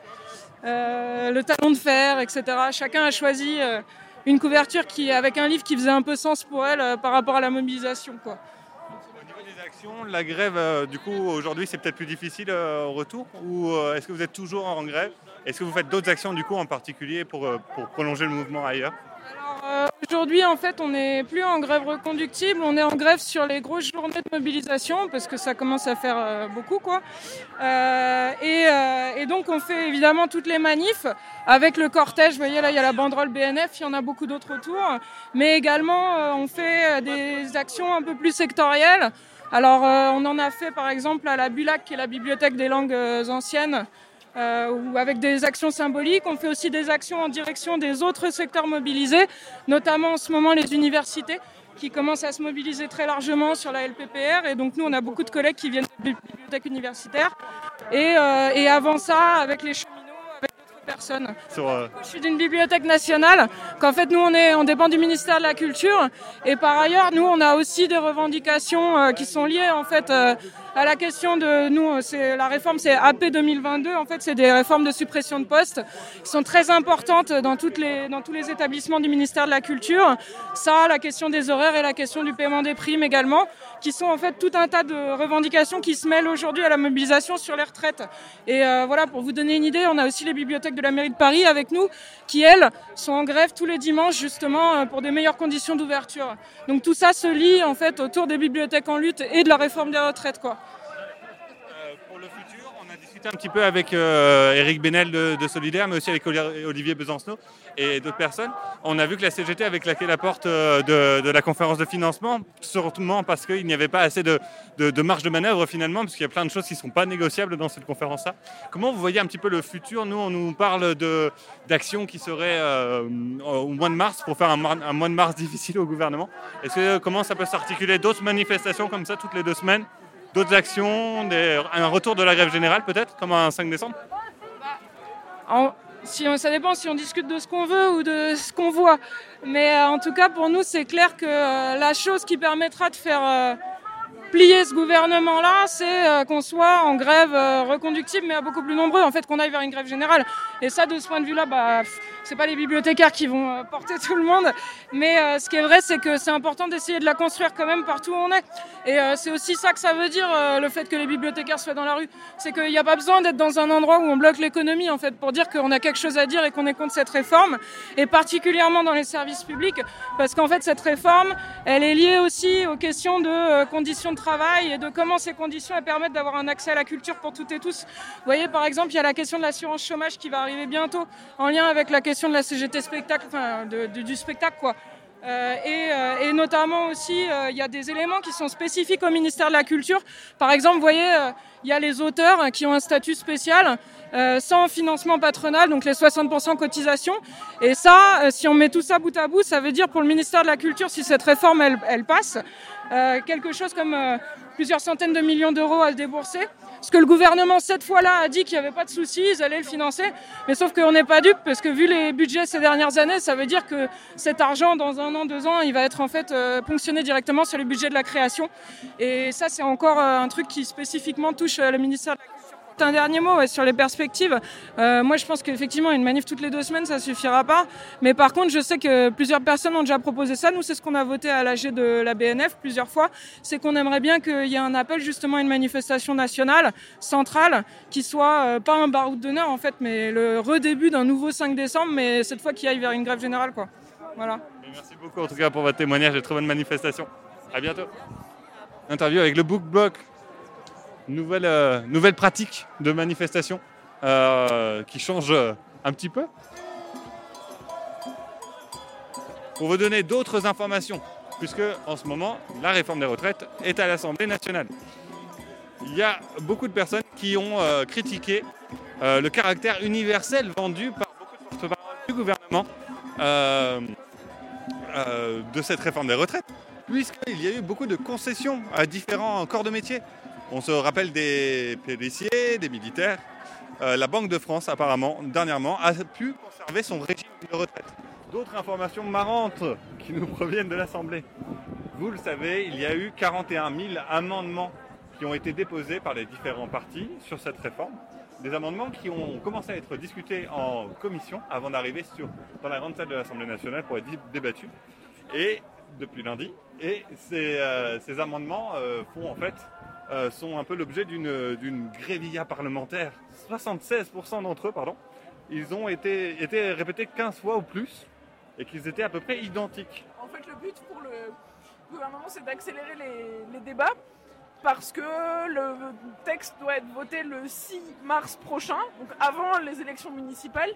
Speaker 11: euh, le talon de fer, etc. Chacun a choisi euh, une couverture qui, avec un livre qui faisait un peu sens pour elle par rapport à la mobilisation.
Speaker 1: La grève, du coup, aujourd'hui, c'est peut-être plus difficile au retour Ou est-ce que vous êtes toujours en grève? Est-ce que vous faites d'autres actions, du coup, en particulier pour prolonger le mouvement ailleurs?
Speaker 11: Euh, Aujourd'hui, en fait, on n'est plus en grève reconductible, on est en grève sur les grosses journées de mobilisation parce que ça commence à faire euh, beaucoup, quoi. Euh, et, euh, et donc, on fait évidemment toutes les manifs avec le cortège. Vous voyez, là, il y a la banderole BNF, il y en a beaucoup d'autres autour. Mais également, euh, on fait des actions un peu plus sectorielles. Alors, on en a fait par exemple à la Bulac, qui est la bibliothèque des langues anciennes euh, ou avec des actions symboliques. On fait aussi des actions en direction des autres secteurs mobilisés, notamment en ce moment les universités qui commencent à se mobiliser très largement sur la LPPR. Et donc nous, on a beaucoup de collègues qui viennent de bibliothèques universitaires. Et, euh, et avant ça, avec les cheminots, avec d'autres personnes.
Speaker 1: Sur, euh,
Speaker 11: Je suis d'une bibliothèque nationale, qu'en fait nous on, est, on dépend du ministère de la Culture et par ailleurs nous on a aussi des revendications euh, qui sont liées en fait euh, à la question de nous euh, c'est la réforme c'est AP 2022 en fait c'est des réformes de suppression de postes qui sont très importantes dans tous les établissements du ministère de la Culture. Ça la question des horaires et la question du paiement des primes également qui sont en fait tout un tas de revendications qui se mêlent aujourd'hui à la mobilisation sur les retraites. Et euh, voilà, pour vous donner une idée, on a aussi les bibliothèques de la mairie de Paris avec nous, qui elles sont en grève tous les dimanches justement euh, pour des meilleures conditions d'ouverture. Donc tout ça se lie en fait autour des bibliothèques en lutte et de la réforme des retraites, quoi.
Speaker 1: Un petit peu avec euh, Eric Benel de, de Solidaire, mais aussi avec Oli- Olivier Besancenot et d'autres personnes. On a vu que la CGT avait claqué la porte euh, de, la conférence de financement, surtout parce qu'il n'y avait pas assez de, marge de manœuvre finalement, parce qu'il y a plein de choses qui ne sont pas négociables dans cette conférence-là. Comment vous voyez un petit peu le futur? Nous, on nous parle d'actions qui seraient euh, au mois de mars pour faire un, un mois de mars difficile au gouvernement. Est-ce que comment ça peut s'articuler? D'autres manifestations comme ça toutes les deux semaines? D'autres actions, un retour de la grève générale peut-être, comme un 5 décembre
Speaker 11: En- si on- ça dépend si on discute de ce qu'on veut ou de ce qu'on voit. Mais euh, en tout cas, pour nous, c'est clair que euh, la chose qui permettra de faire euh, plier ce gouvernement-là, c'est qu'on soit en grève reconductible, mais à beaucoup plus nombreux, en fait, qu'on aille vers une grève générale. Et ça, de ce point de vue-là, bah, c'est pas les bibliothécaires qui vont euh, porter tout le monde. Mais euh, ce qui est vrai, c'est que c'est important d'essayer de la construire quand même partout où on est. Et euh, c'est aussi ça que ça veut dire, le fait que les bibliothécaires soient dans la rue. C'est qu'il n'y a pas besoin d'être dans un endroit où on bloque l'économie, en fait, pour dire qu'on a quelque chose à dire et qu'on est contre cette réforme. Et particulièrement dans les services publics, parce qu'en fait, cette réforme, elle est liée aussi aux questions de conditions de travail et de comment ces conditions permettent d'avoir un accès à la culture pour toutes et tous. Vous voyez, par exemple, il y a la question de l'assurance chômage qui va arriver bientôt, en lien avec la question de la CGT spectacle, enfin, du spectacle, quoi. Euh, et, euh, et notamment aussi, euh, il y a des éléments qui sont spécifiques au ministère de la Culture. Par exemple, vous voyez, il y a les auteurs qui ont un statut spécial, sans financement patronal, donc les 60% cotisation. Et ça, si on met tout ça bout à bout, ça veut dire pour le ministère de la Culture, si cette réforme, elle, elle passe, quelque chose comme plusieurs centaines de millions d'euros à se débourser. Parce que le gouvernement, cette fois-là, a dit qu'il n'y avait pas de souci, ils allaient le financer. Mais sauf qu'on n'est pas dupe, parce que vu les budgets ces dernières années, ça veut dire que cet argent, dans un an, deux ans, il va être en fait euh, ponctionné directement sur le budget de la création. Et ça, c'est encore euh, un truc qui spécifiquement touche euh, le ministère de la. Un dernier mot sur les perspectives. Euh, moi, je pense qu'effectivement, une manif toutes les deux semaines, ça suffira pas. Mais par contre, je sais que plusieurs personnes ont déjà proposé ça. Nous, c'est ce qu'on a voté à l'AG de la BNF plusieurs fois. C'est qu'on aimerait bien qu'il y ait un appel justement à une manifestation nationale, centrale, qui soit euh, pas un baroud d'honneur en fait, mais le redébut d'un nouveau 5 décembre, mais cette fois qui aille vers une grève générale, quoi. Voilà.
Speaker 1: Merci beaucoup en tout cas pour votre témoignage et très bonne manifestation. À bientôt. Interview avec le Book Block. Nouvelle, euh, nouvelle pratique de manifestation euh, qui change euh, un petit peu. Pour vous donner d'autres informations, puisque en ce moment, la réforme des retraites est à l'Assemblée nationale. Il y a beaucoup de personnes qui ont critiqué le caractère universel vendu par beaucoup de porte-parole du gouvernement de cette réforme des retraites, puisqu'il y a eu beaucoup de concessions à différents corps de métier. On se rappelle des policiers, des militaires. Euh, la Banque de France, apparemment, dernièrement, a pu conserver son régime de retraite. D'autres informations marrantes qui nous proviennent de l'Assemblée. Vous le savez, il y a eu 41 000 amendements qui ont été déposés par les différents partis sur cette réforme. Des amendements qui ont commencé à être discutés en commission avant d'arriver dans la grande salle de l'Assemblée nationale pour être dé- débattus. Et depuis lundi. Et ces, euh, amendements euh, font en fait euh, sont un peu l'objet d'une d'une grévilla parlementaire. 76% d'entre eux, pardon, ils ont été, été répétés 15 fois ou plus et qu'ils étaient à peu près identiques.
Speaker 2: En fait, le but pour le gouvernement, c'est d'accélérer les, les débats parce que le texte doit être voté le 6 mars prochain, donc avant les élections municipales.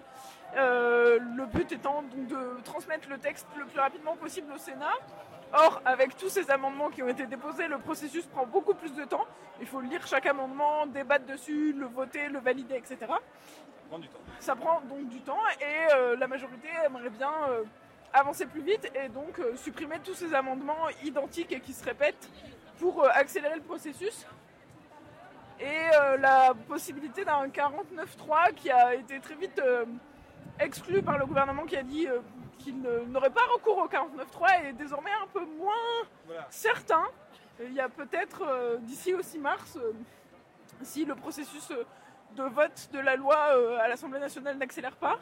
Speaker 2: Euh, le but étant donc de transmettre le texte le plus rapidement possible au Sénat. Or, avec tous ces amendements qui ont été déposés, le processus prend beaucoup plus de temps. Il faut lire chaque amendement, débattre dessus, le voter, le valider, etc.
Speaker 1: prend du temps.
Speaker 2: Ça prend donc du temps et euh, la majorité aimerait bien euh, avancer plus vite et donc euh, supprimer tous ces amendements identiques et qui se répètent pour accélérer le processus. Et la possibilité d'un 49.3 qui a été très vite exclu par le gouvernement qui a dit euh, qu'il n'aurait pas recours au 49.3 est désormais un peu moins certain. Il y a peut-être euh, d'ici au 6 mars, euh, si le processus de vote de la loi à l'Assemblée nationale n'accélère pas,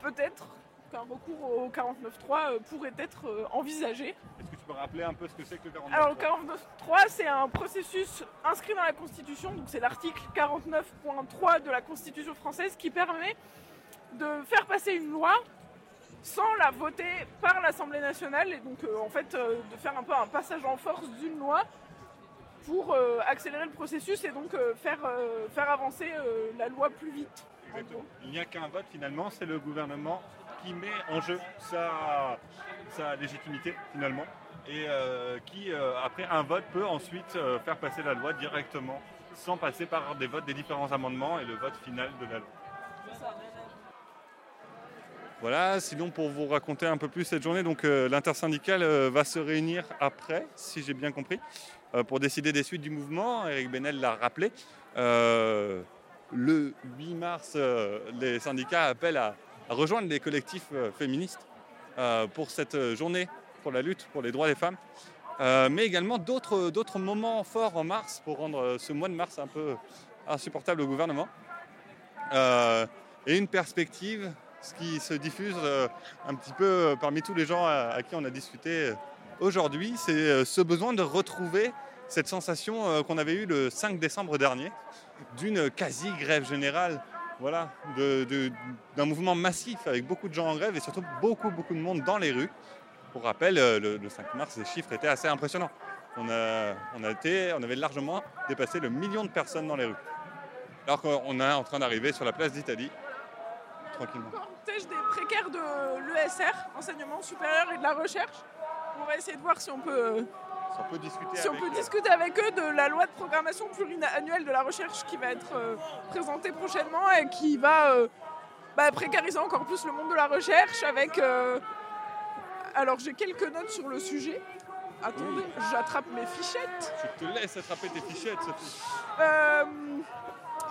Speaker 2: peut-être qu'un recours au 49.3 euh, pourrait être envisagé.
Speaker 1: Est-ce que tu peux rappeler un peu ce que c'est que le 49
Speaker 2: Alors le 49.3, c'est un processus inscrit dans la Constitution, donc c'est l'article 49.3 de la Constitution française qui permet de faire passer une loi sans la voter par l'Assemblée nationale et donc euh, en fait euh, de faire un peu un passage en force d'une loi pour euh, accélérer le processus et donc faire, avancer la loi plus vite.
Speaker 1: Il n'y a qu'un vote finalement, c'est le gouvernement qui met en jeu sa, sa légitimité finalement et qui, après un vote, peut ensuite faire passer la loi directement sans passer par des votes des différents amendements et le vote final de la loi. Voilà, sinon pour vous raconter un peu plus cette journée, donc euh, l'intersyndicale euh, va se réunir après, si j'ai bien compris, euh, pour décider des suites du mouvement. Eric Benel l'a rappelé. Le 8 mars, les syndicats appellent à, à rejoindre les collectifs féministes pour cette journée, pour la lutte pour les droits des femmes, mais également d'autres moments forts en mars pour rendre ce mois de mars un peu insupportable au gouvernement. Et une perspective, ce qui se diffuse euh, un petit peu euh, parmi tous les gens à, qui on a discuté euh, aujourd'hui, c'est ce besoin de retrouver cette sensation qu'on avait eue le 5 décembre dernier, d'une quasi-grève générale, voilà, d'un mouvement massif avec beaucoup de gens en grève et surtout beaucoup, beaucoup de monde dans les rues. Pour rappel, le, le 5 mars, les chiffres étaient assez impressionnants. On avait largement dépassé le million de personnes dans les rues. Alors qu'on est en train d'arriver sur la place d'Italie, tranquillement.
Speaker 2: cortège des précaires de l'ESR, enseignement supérieur et de la recherche. On va essayer de voir si on peut, euh,
Speaker 1: Si on peut discuter
Speaker 2: si on
Speaker 1: avec,
Speaker 2: peut
Speaker 1: euh,
Speaker 2: discuter avec eux de la loi de programmation pluriannuelle de la recherche qui va être euh, présentée prochainement et qui va euh, bah, précariser encore plus le monde de la recherche avec... euh, Alors j'ai quelques notes sur le sujet. Attendez, j'attrape mes fichettes.
Speaker 1: Je te laisse attraper tes fichettes, Sophie.
Speaker 2: Euh,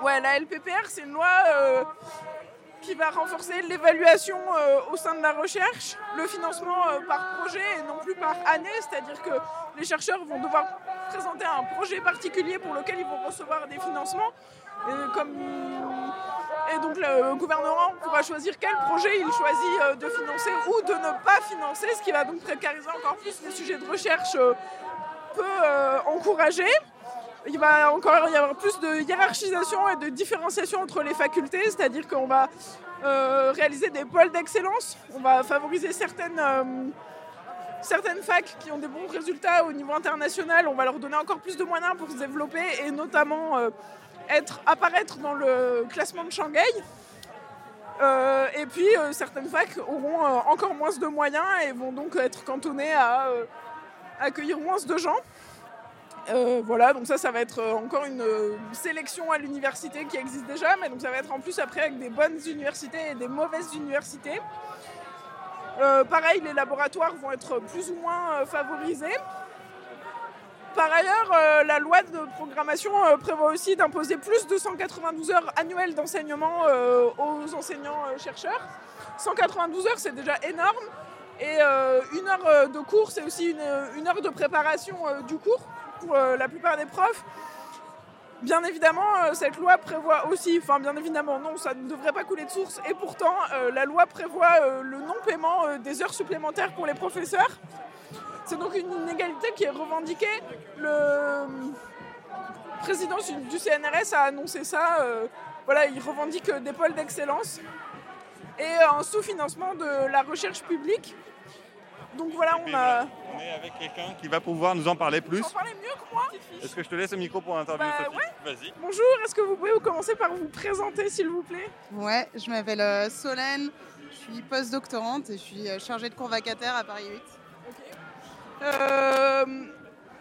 Speaker 2: ouais, la LPPR, c'est une loi euh, qui va renforcer l'évaluation euh, au sein de la recherche, le financement euh, par projet et non plus par année, c'est-à-dire que les chercheurs vont devoir présenter un projet particulier pour lequel ils vont recevoir des financements Et, et donc le gouvernement pourra choisir quel projet il choisit euh, de financer ou de ne pas financer, ce qui va donc précariser encore plus les sujets de recherche peu encouragés. Il va encore y avoir plus de hiérarchisation et de différenciation entre les facultés, c'est-à-dire qu'on va euh, réaliser des pôles d'excellence, on va favoriser certaines, euh, certaines facs qui ont des bons résultats au niveau international, on va leur donner encore plus de moyens pour se développer et notamment euh, être, apparaître dans le classement de Shanghai. Et puis certaines facs auront encore moins de moyens et vont donc être cantonnées à accueillir moins de gens. Euh, voilà, donc ça, ça va être euh, encore une euh, sélection à l'université qui existe déjà, mais donc ça va être en plus après avec des bonnes universités et des mauvaises universités. Pareil, les laboratoires vont être plus ou moins favorisés. Par ailleurs, la loi de programmation prévoit aussi d'imposer plus de 192 heures annuelles d'enseignement aux enseignants-chercheurs. 192 heures, c'est déjà énorme. Et une heure de cours, c'est aussi une, heure de préparation du cours pour euh, la plupart des profs. Bien évidemment, euh, cette loi prévoit aussi, enfin bien évidemment non, ça ne devrait pas couler de source, et pourtant euh, la loi prévoit le non-paiement des heures supplémentaires pour les professeurs. C'est donc une inégalité qui est revendiquée. Le président du CNRS a annoncé ça. voilà, il revendique des pôles d'excellence et un sous-financement de la recherche publique. Donc voilà, on a.
Speaker 1: On est avec quelqu'un qui va pouvoir nous en parler plus.
Speaker 2: Vous en parlez mieux que moi
Speaker 1: Est-ce que je te laisse le micro pour l'interview
Speaker 2: Bah,
Speaker 1: Sophie Vas-y.
Speaker 2: Bonjour, est-ce que vous pouvez commencer par vous présenter s'il vous plaît?
Speaker 12: Ouais, je m'appelle euh, Solène, je suis post-doctorante et je suis euh, chargée de cours vacataire à Paris 8.
Speaker 2: Euh,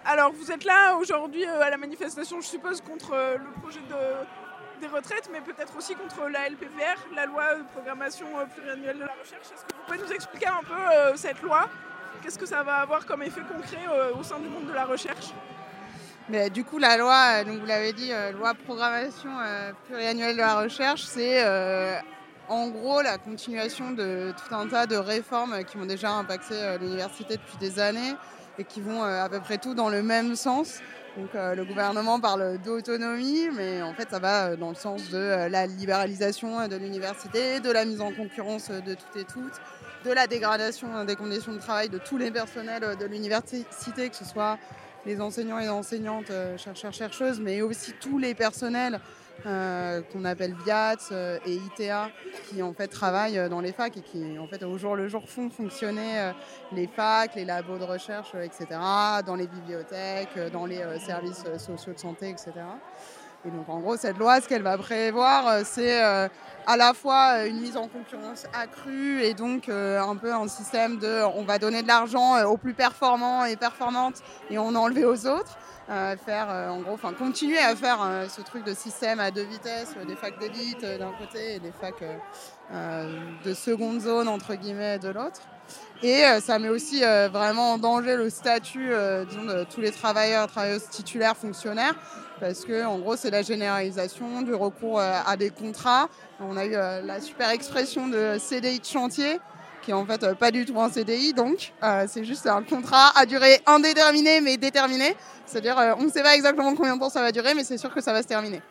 Speaker 2: alors, vous êtes là aujourd'hui euh, à la manifestation, je suppose, contre euh, le projet de, des retraites, mais peut-être aussi contre la LPPR, la loi de programmation euh, pluriannuelle de la recherche. Est-ce que vous pouvez nous expliquer un peu euh, cette loi? Qu'est-ce que ça va avoir comme effet concret euh, au sein du monde de la recherche?
Speaker 12: Mais du coup, la loi, euh, donc vous l'avez dit, euh, loi programmation euh, pluriannuelle de la recherche, c'est euh, en gros la continuation de tout un tas de réformes qui ont déjà impacté euh, l'université depuis des années et qui vont euh, à peu près tout dans le même sens. Donc euh, le gouvernement parle d'autonomie, mais en fait ça va euh, dans le sens de euh, la libéralisation de l'université, de la mise en concurrence de toutes et toutes, de la dégradation des conditions de travail de tous les personnels de l'université, que ce soit les enseignants et enseignantes, chercheurs, chercheuses, mais aussi tous les personnels euh, qu'on appelle BIAT euh, et ITA qui en fait travaillent euh, dans les facs et qui en fait au jour le jour font fonctionner les facs, les labos de recherche, etc., dans les bibliothèques, dans les services sociaux de santé, etc. Et donc en gros cette loi, ce qu'elle va prévoir, c'est à la fois une mise en concurrence accrue et donc un peu un système de on va donner de l'argent aux plus performants et performantes et on en enlever aux autres. Euh, faire euh, en gros, enfin continuer à faire euh, ce truc de système à deux vitesses, des facs d'élite d'un côté et des facs de seconde zone entre guillemets de l'autre. Et ça met aussi vraiment en danger le statut de tous les travailleurs, travailleuses titulaires, fonctionnaires, parce que en gros c'est la généralisation du recours à des contrats. On a eu la super expression de CDI de chantier, qui est en fait euh, pas du tout un CDI, donc euh, c'est juste un contrat à durée indéterminée mais déterminée. C'est-à-dire euh, on ne sait pas exactement combien de temps ça va durer, mais c'est sûr que ça va se terminer.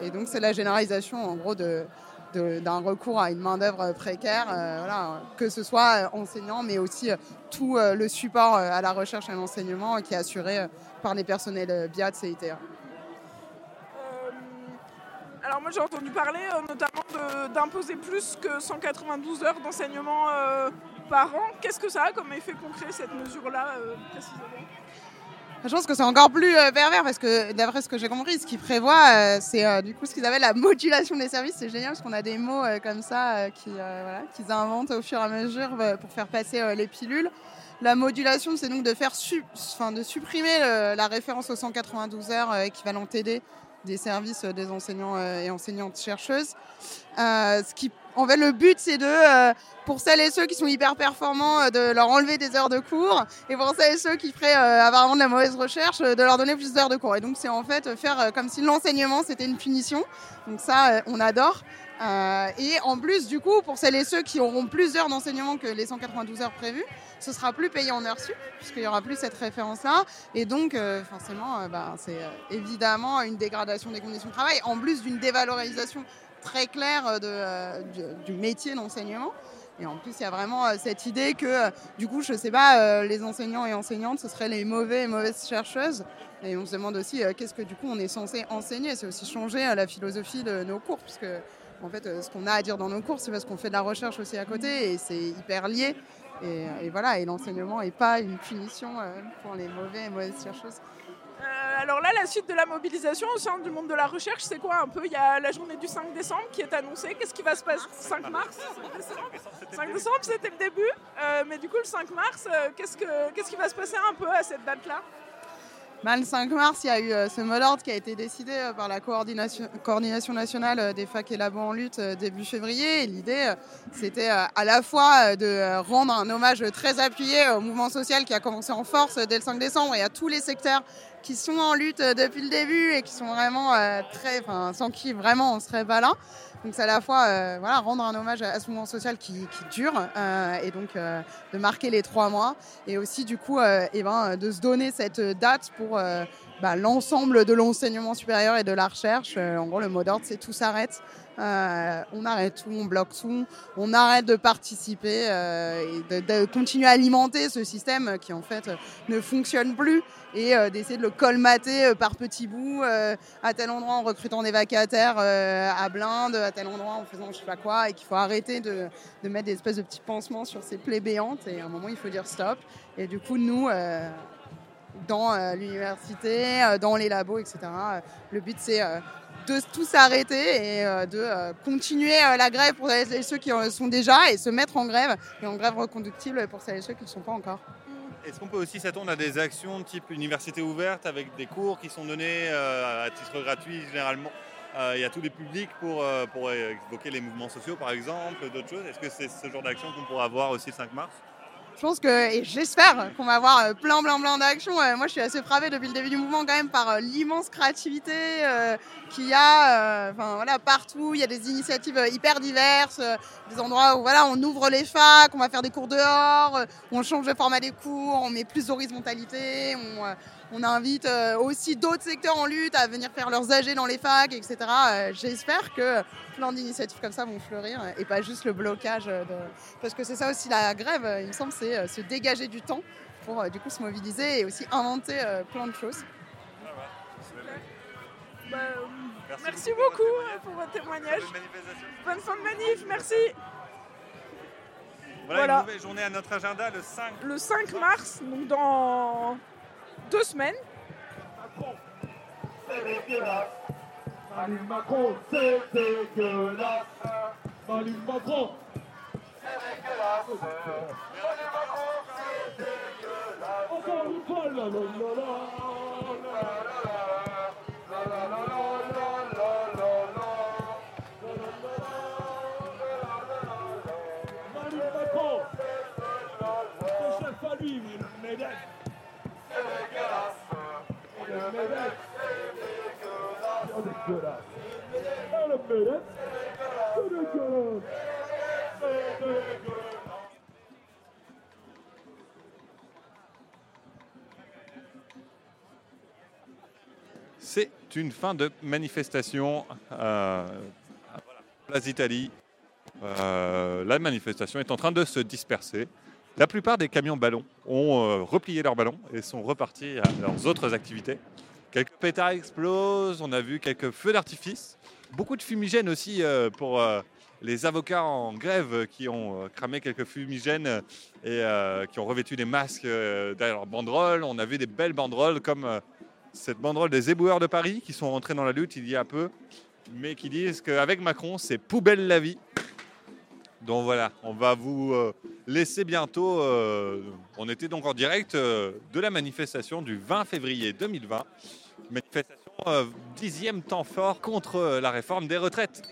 Speaker 12: Et donc c'est la généralisation en gros d'un recours à une main-d'œuvre précaire, euh, voilà, que ce soit enseignant, mais aussi tout le support à la recherche et à l'enseignement qui est assuré par les personnels BIAT, CITA.
Speaker 2: Alors moi j'ai entendu parler euh, notamment d'imposer plus que 192 heures d'enseignement euh, par an. Qu'est-ce que ça a comme effet concret cette mesure-là euh, précisément?
Speaker 12: Je pense que c'est encore plus pervers parce que d'après ce que j'ai compris, ce qu'ils prévoient, c'est du coup ce qu'ils appellent la modulation des services. C'est génial parce qu'on a des mots comme ça qui, voilà, qu'ils inventent au fur et à mesure pour faire passer les pilules. La modulation, c'est donc de faire su- de supprimer la référence aux 192 heures équivalent TD des services euh, des enseignants euh, et enseignantes chercheuses. Euh, ce qui, en fait, le but, c'est de, pour celles et ceux qui sont hyper performants, de leur enlever des heures de cours, et pour celles et ceux qui feraient apparemment de la mauvaise recherche, de leur donner plus d'heures de cours. Et donc, c'est en fait faire comme si l'enseignement c'était une punition. Donc ça, on adore. Et en plus, du coup, pour celles et ceux qui auront plus d'heures d'enseignement que les 192 heures prévues, ce sera plus payé en heures sup, puisqu'il n'y aura plus cette référence-là. Et donc, euh, forcément, euh, bah, c'est euh, évidemment une dégradation des conditions de travail, en plus d'une dévalorisation très claire du, du métier d'enseignement. Et en plus, il y a vraiment cette idée que, du coup, je sais pas, les enseignants et enseignantes, ce seraient les mauvais et mauvaises chercheuses. Et on se demande aussi qu'est-ce que, du coup, on est censé enseigner. C'est aussi changer la philosophie de nos cours, puisque, en fait, ce qu'on a à dire dans nos cours, c'est parce qu'on fait de la recherche aussi à côté, et c'est hyper lié. Et, et voilà, et l'enseignement n'est pas une punition euh, pour les mauvais et mauvaises chercheuses.
Speaker 2: Euh, alors là, la suite de la mobilisation au sein du monde de la recherche, c'est quoi un peu? Il y a la journée du 5 décembre qui est annoncée. Qu'est-ce qui va se passer? 5 mars 5 décembre, c'était le début. Euh, mais du coup, le 5 mars, euh, qu'est-ce, que, qu'est-ce qui va se passer un peu à cette date-là?
Speaker 12: Bah, le 5 mars, il y a eu euh, ce mot d'ordre qui a été décidé euh, par la coordination, nationale euh, des facs et labos en lutte début février. L'idée, c'était à la fois de rendre un hommage très appuyé au mouvement social qui a commencé en force dès le 5 décembre et à tous les secteurs qui sont en lutte depuis le début et qui sont vraiment très, enfin, sans qui vraiment on serait pas là. Donc c'est à la fois euh, voilà, rendre un hommage à, ce mouvement social qui, dure euh, et donc euh, de marquer les trois mois et aussi du coup eh ben, de se donner cette date pour bah, l'ensemble de l'enseignement supérieur et de la recherche. En gros le mot d'ordre c'est tout s'arrête. Euh, on arrête tout, on bloque tout, on arrête de participer euh, et de, continuer à alimenter ce système qui en fait ne fonctionne plus et euh, d'essayer de le colmater par petits bouts à tel endroit en recrutant des vacataires à blinde, à tel endroit en faisant je sais pas quoi et qu'il faut arrêter de, de mettre des espèces de petits pansements sur ces plaies béantes et à un moment il faut dire stop et du coup nous dans l'université, dans les labos, etc. le but c'est de tout s'arrêter et euh, de euh, continuer euh, la grève pour celles et ceux qui en sont déjà et se mettre en grève et en grève reconductible pour celles et ceux qui ne sont pas encore.
Speaker 1: Est-ce qu'on peut aussi s'attendre à des actions type université ouverte avec des cours qui sont donnés à titre gratuit généralement Il y a tous les publics pour, pour évoquer les mouvements sociaux par exemple, d'autres choses? Est-ce que c'est ce genre d'action qu'on pourra avoir aussi le 5 mars?
Speaker 12: Je pense que, et j'espère qu'on va avoir euh, plein, plein, plein d'actions. Euh, Moi, je suis assez frappée depuis le début du mouvement quand même par euh, l'immense créativité qu'il y a enfin, voilà, partout. Il y a des initiatives hyper diverses, des endroits où voilà, on ouvre les facs, on va faire des cours dehors, on change le format des cours, on met plus d'horizontalité, on, on invite euh, aussi d'autres secteurs en lutte à venir faire leurs AG dans les facs, etc. Euh, J'espère que plein d'initiatives comme ça vont fleurir euh, et pas juste le blocage. De... Parce que c'est ça aussi la grève, il me semble, c'est euh, se dégager du temps pour euh, du coup se mobiliser et aussi inventer euh, plein de choses.
Speaker 2: Bah, Merci, beaucoup euh, pour votre témoignage. Bonne fin de manif, merci.
Speaker 1: Voilà,
Speaker 2: Voilà.
Speaker 1: une nouvelle journée à notre agenda le 5.
Speaker 2: Le 5 mars, donc dans deux semaines.
Speaker 6: Marine Macron, c'est dégueulasse. Marine Macron. Encore une fois, la la la la, la la
Speaker 1: Une fin de manifestation euh, Place d'Italie. Euh, la manifestation est en train de se disperser. La plupart des camions ballons ont euh, replié leurs ballons et sont repartis à leurs autres activités. Quelques pétards explosent, on a vu quelques feux d'artifice, beaucoup de fumigènes aussi euh, pour les avocats en grève qui ont cramé quelques fumigènes et qui ont revêtu des masques derrière leurs banderoles. On a vu des belles banderoles comme cette banderole des éboueurs de Paris qui sont rentrés dans la lutte il y a peu, mais qui disent qu'avec Macron, c'est poubelle la vie. Donc voilà, on va vous euh, laisser bientôt. euh, on était donc en direct euh, de la manifestation du 20 février 2020. Manifestation dixième temps fort contre la réforme des retraites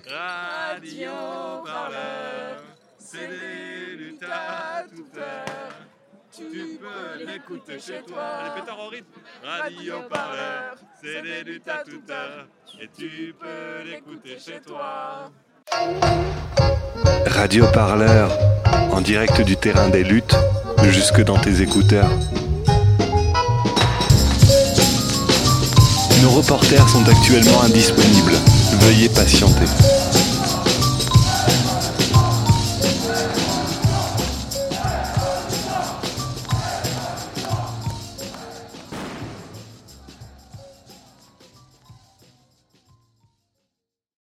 Speaker 1: tu peux l'écouter chez toi. Répète en rythme. Radio parleur, c'est des luttes à toute heure. Et tu peux l'écouter chez toi. Radio parleur, en direct du terrain des luttes, jusque dans tes écouteurs. Nos reporters sont actuellement indisponibles. Veuillez patienter.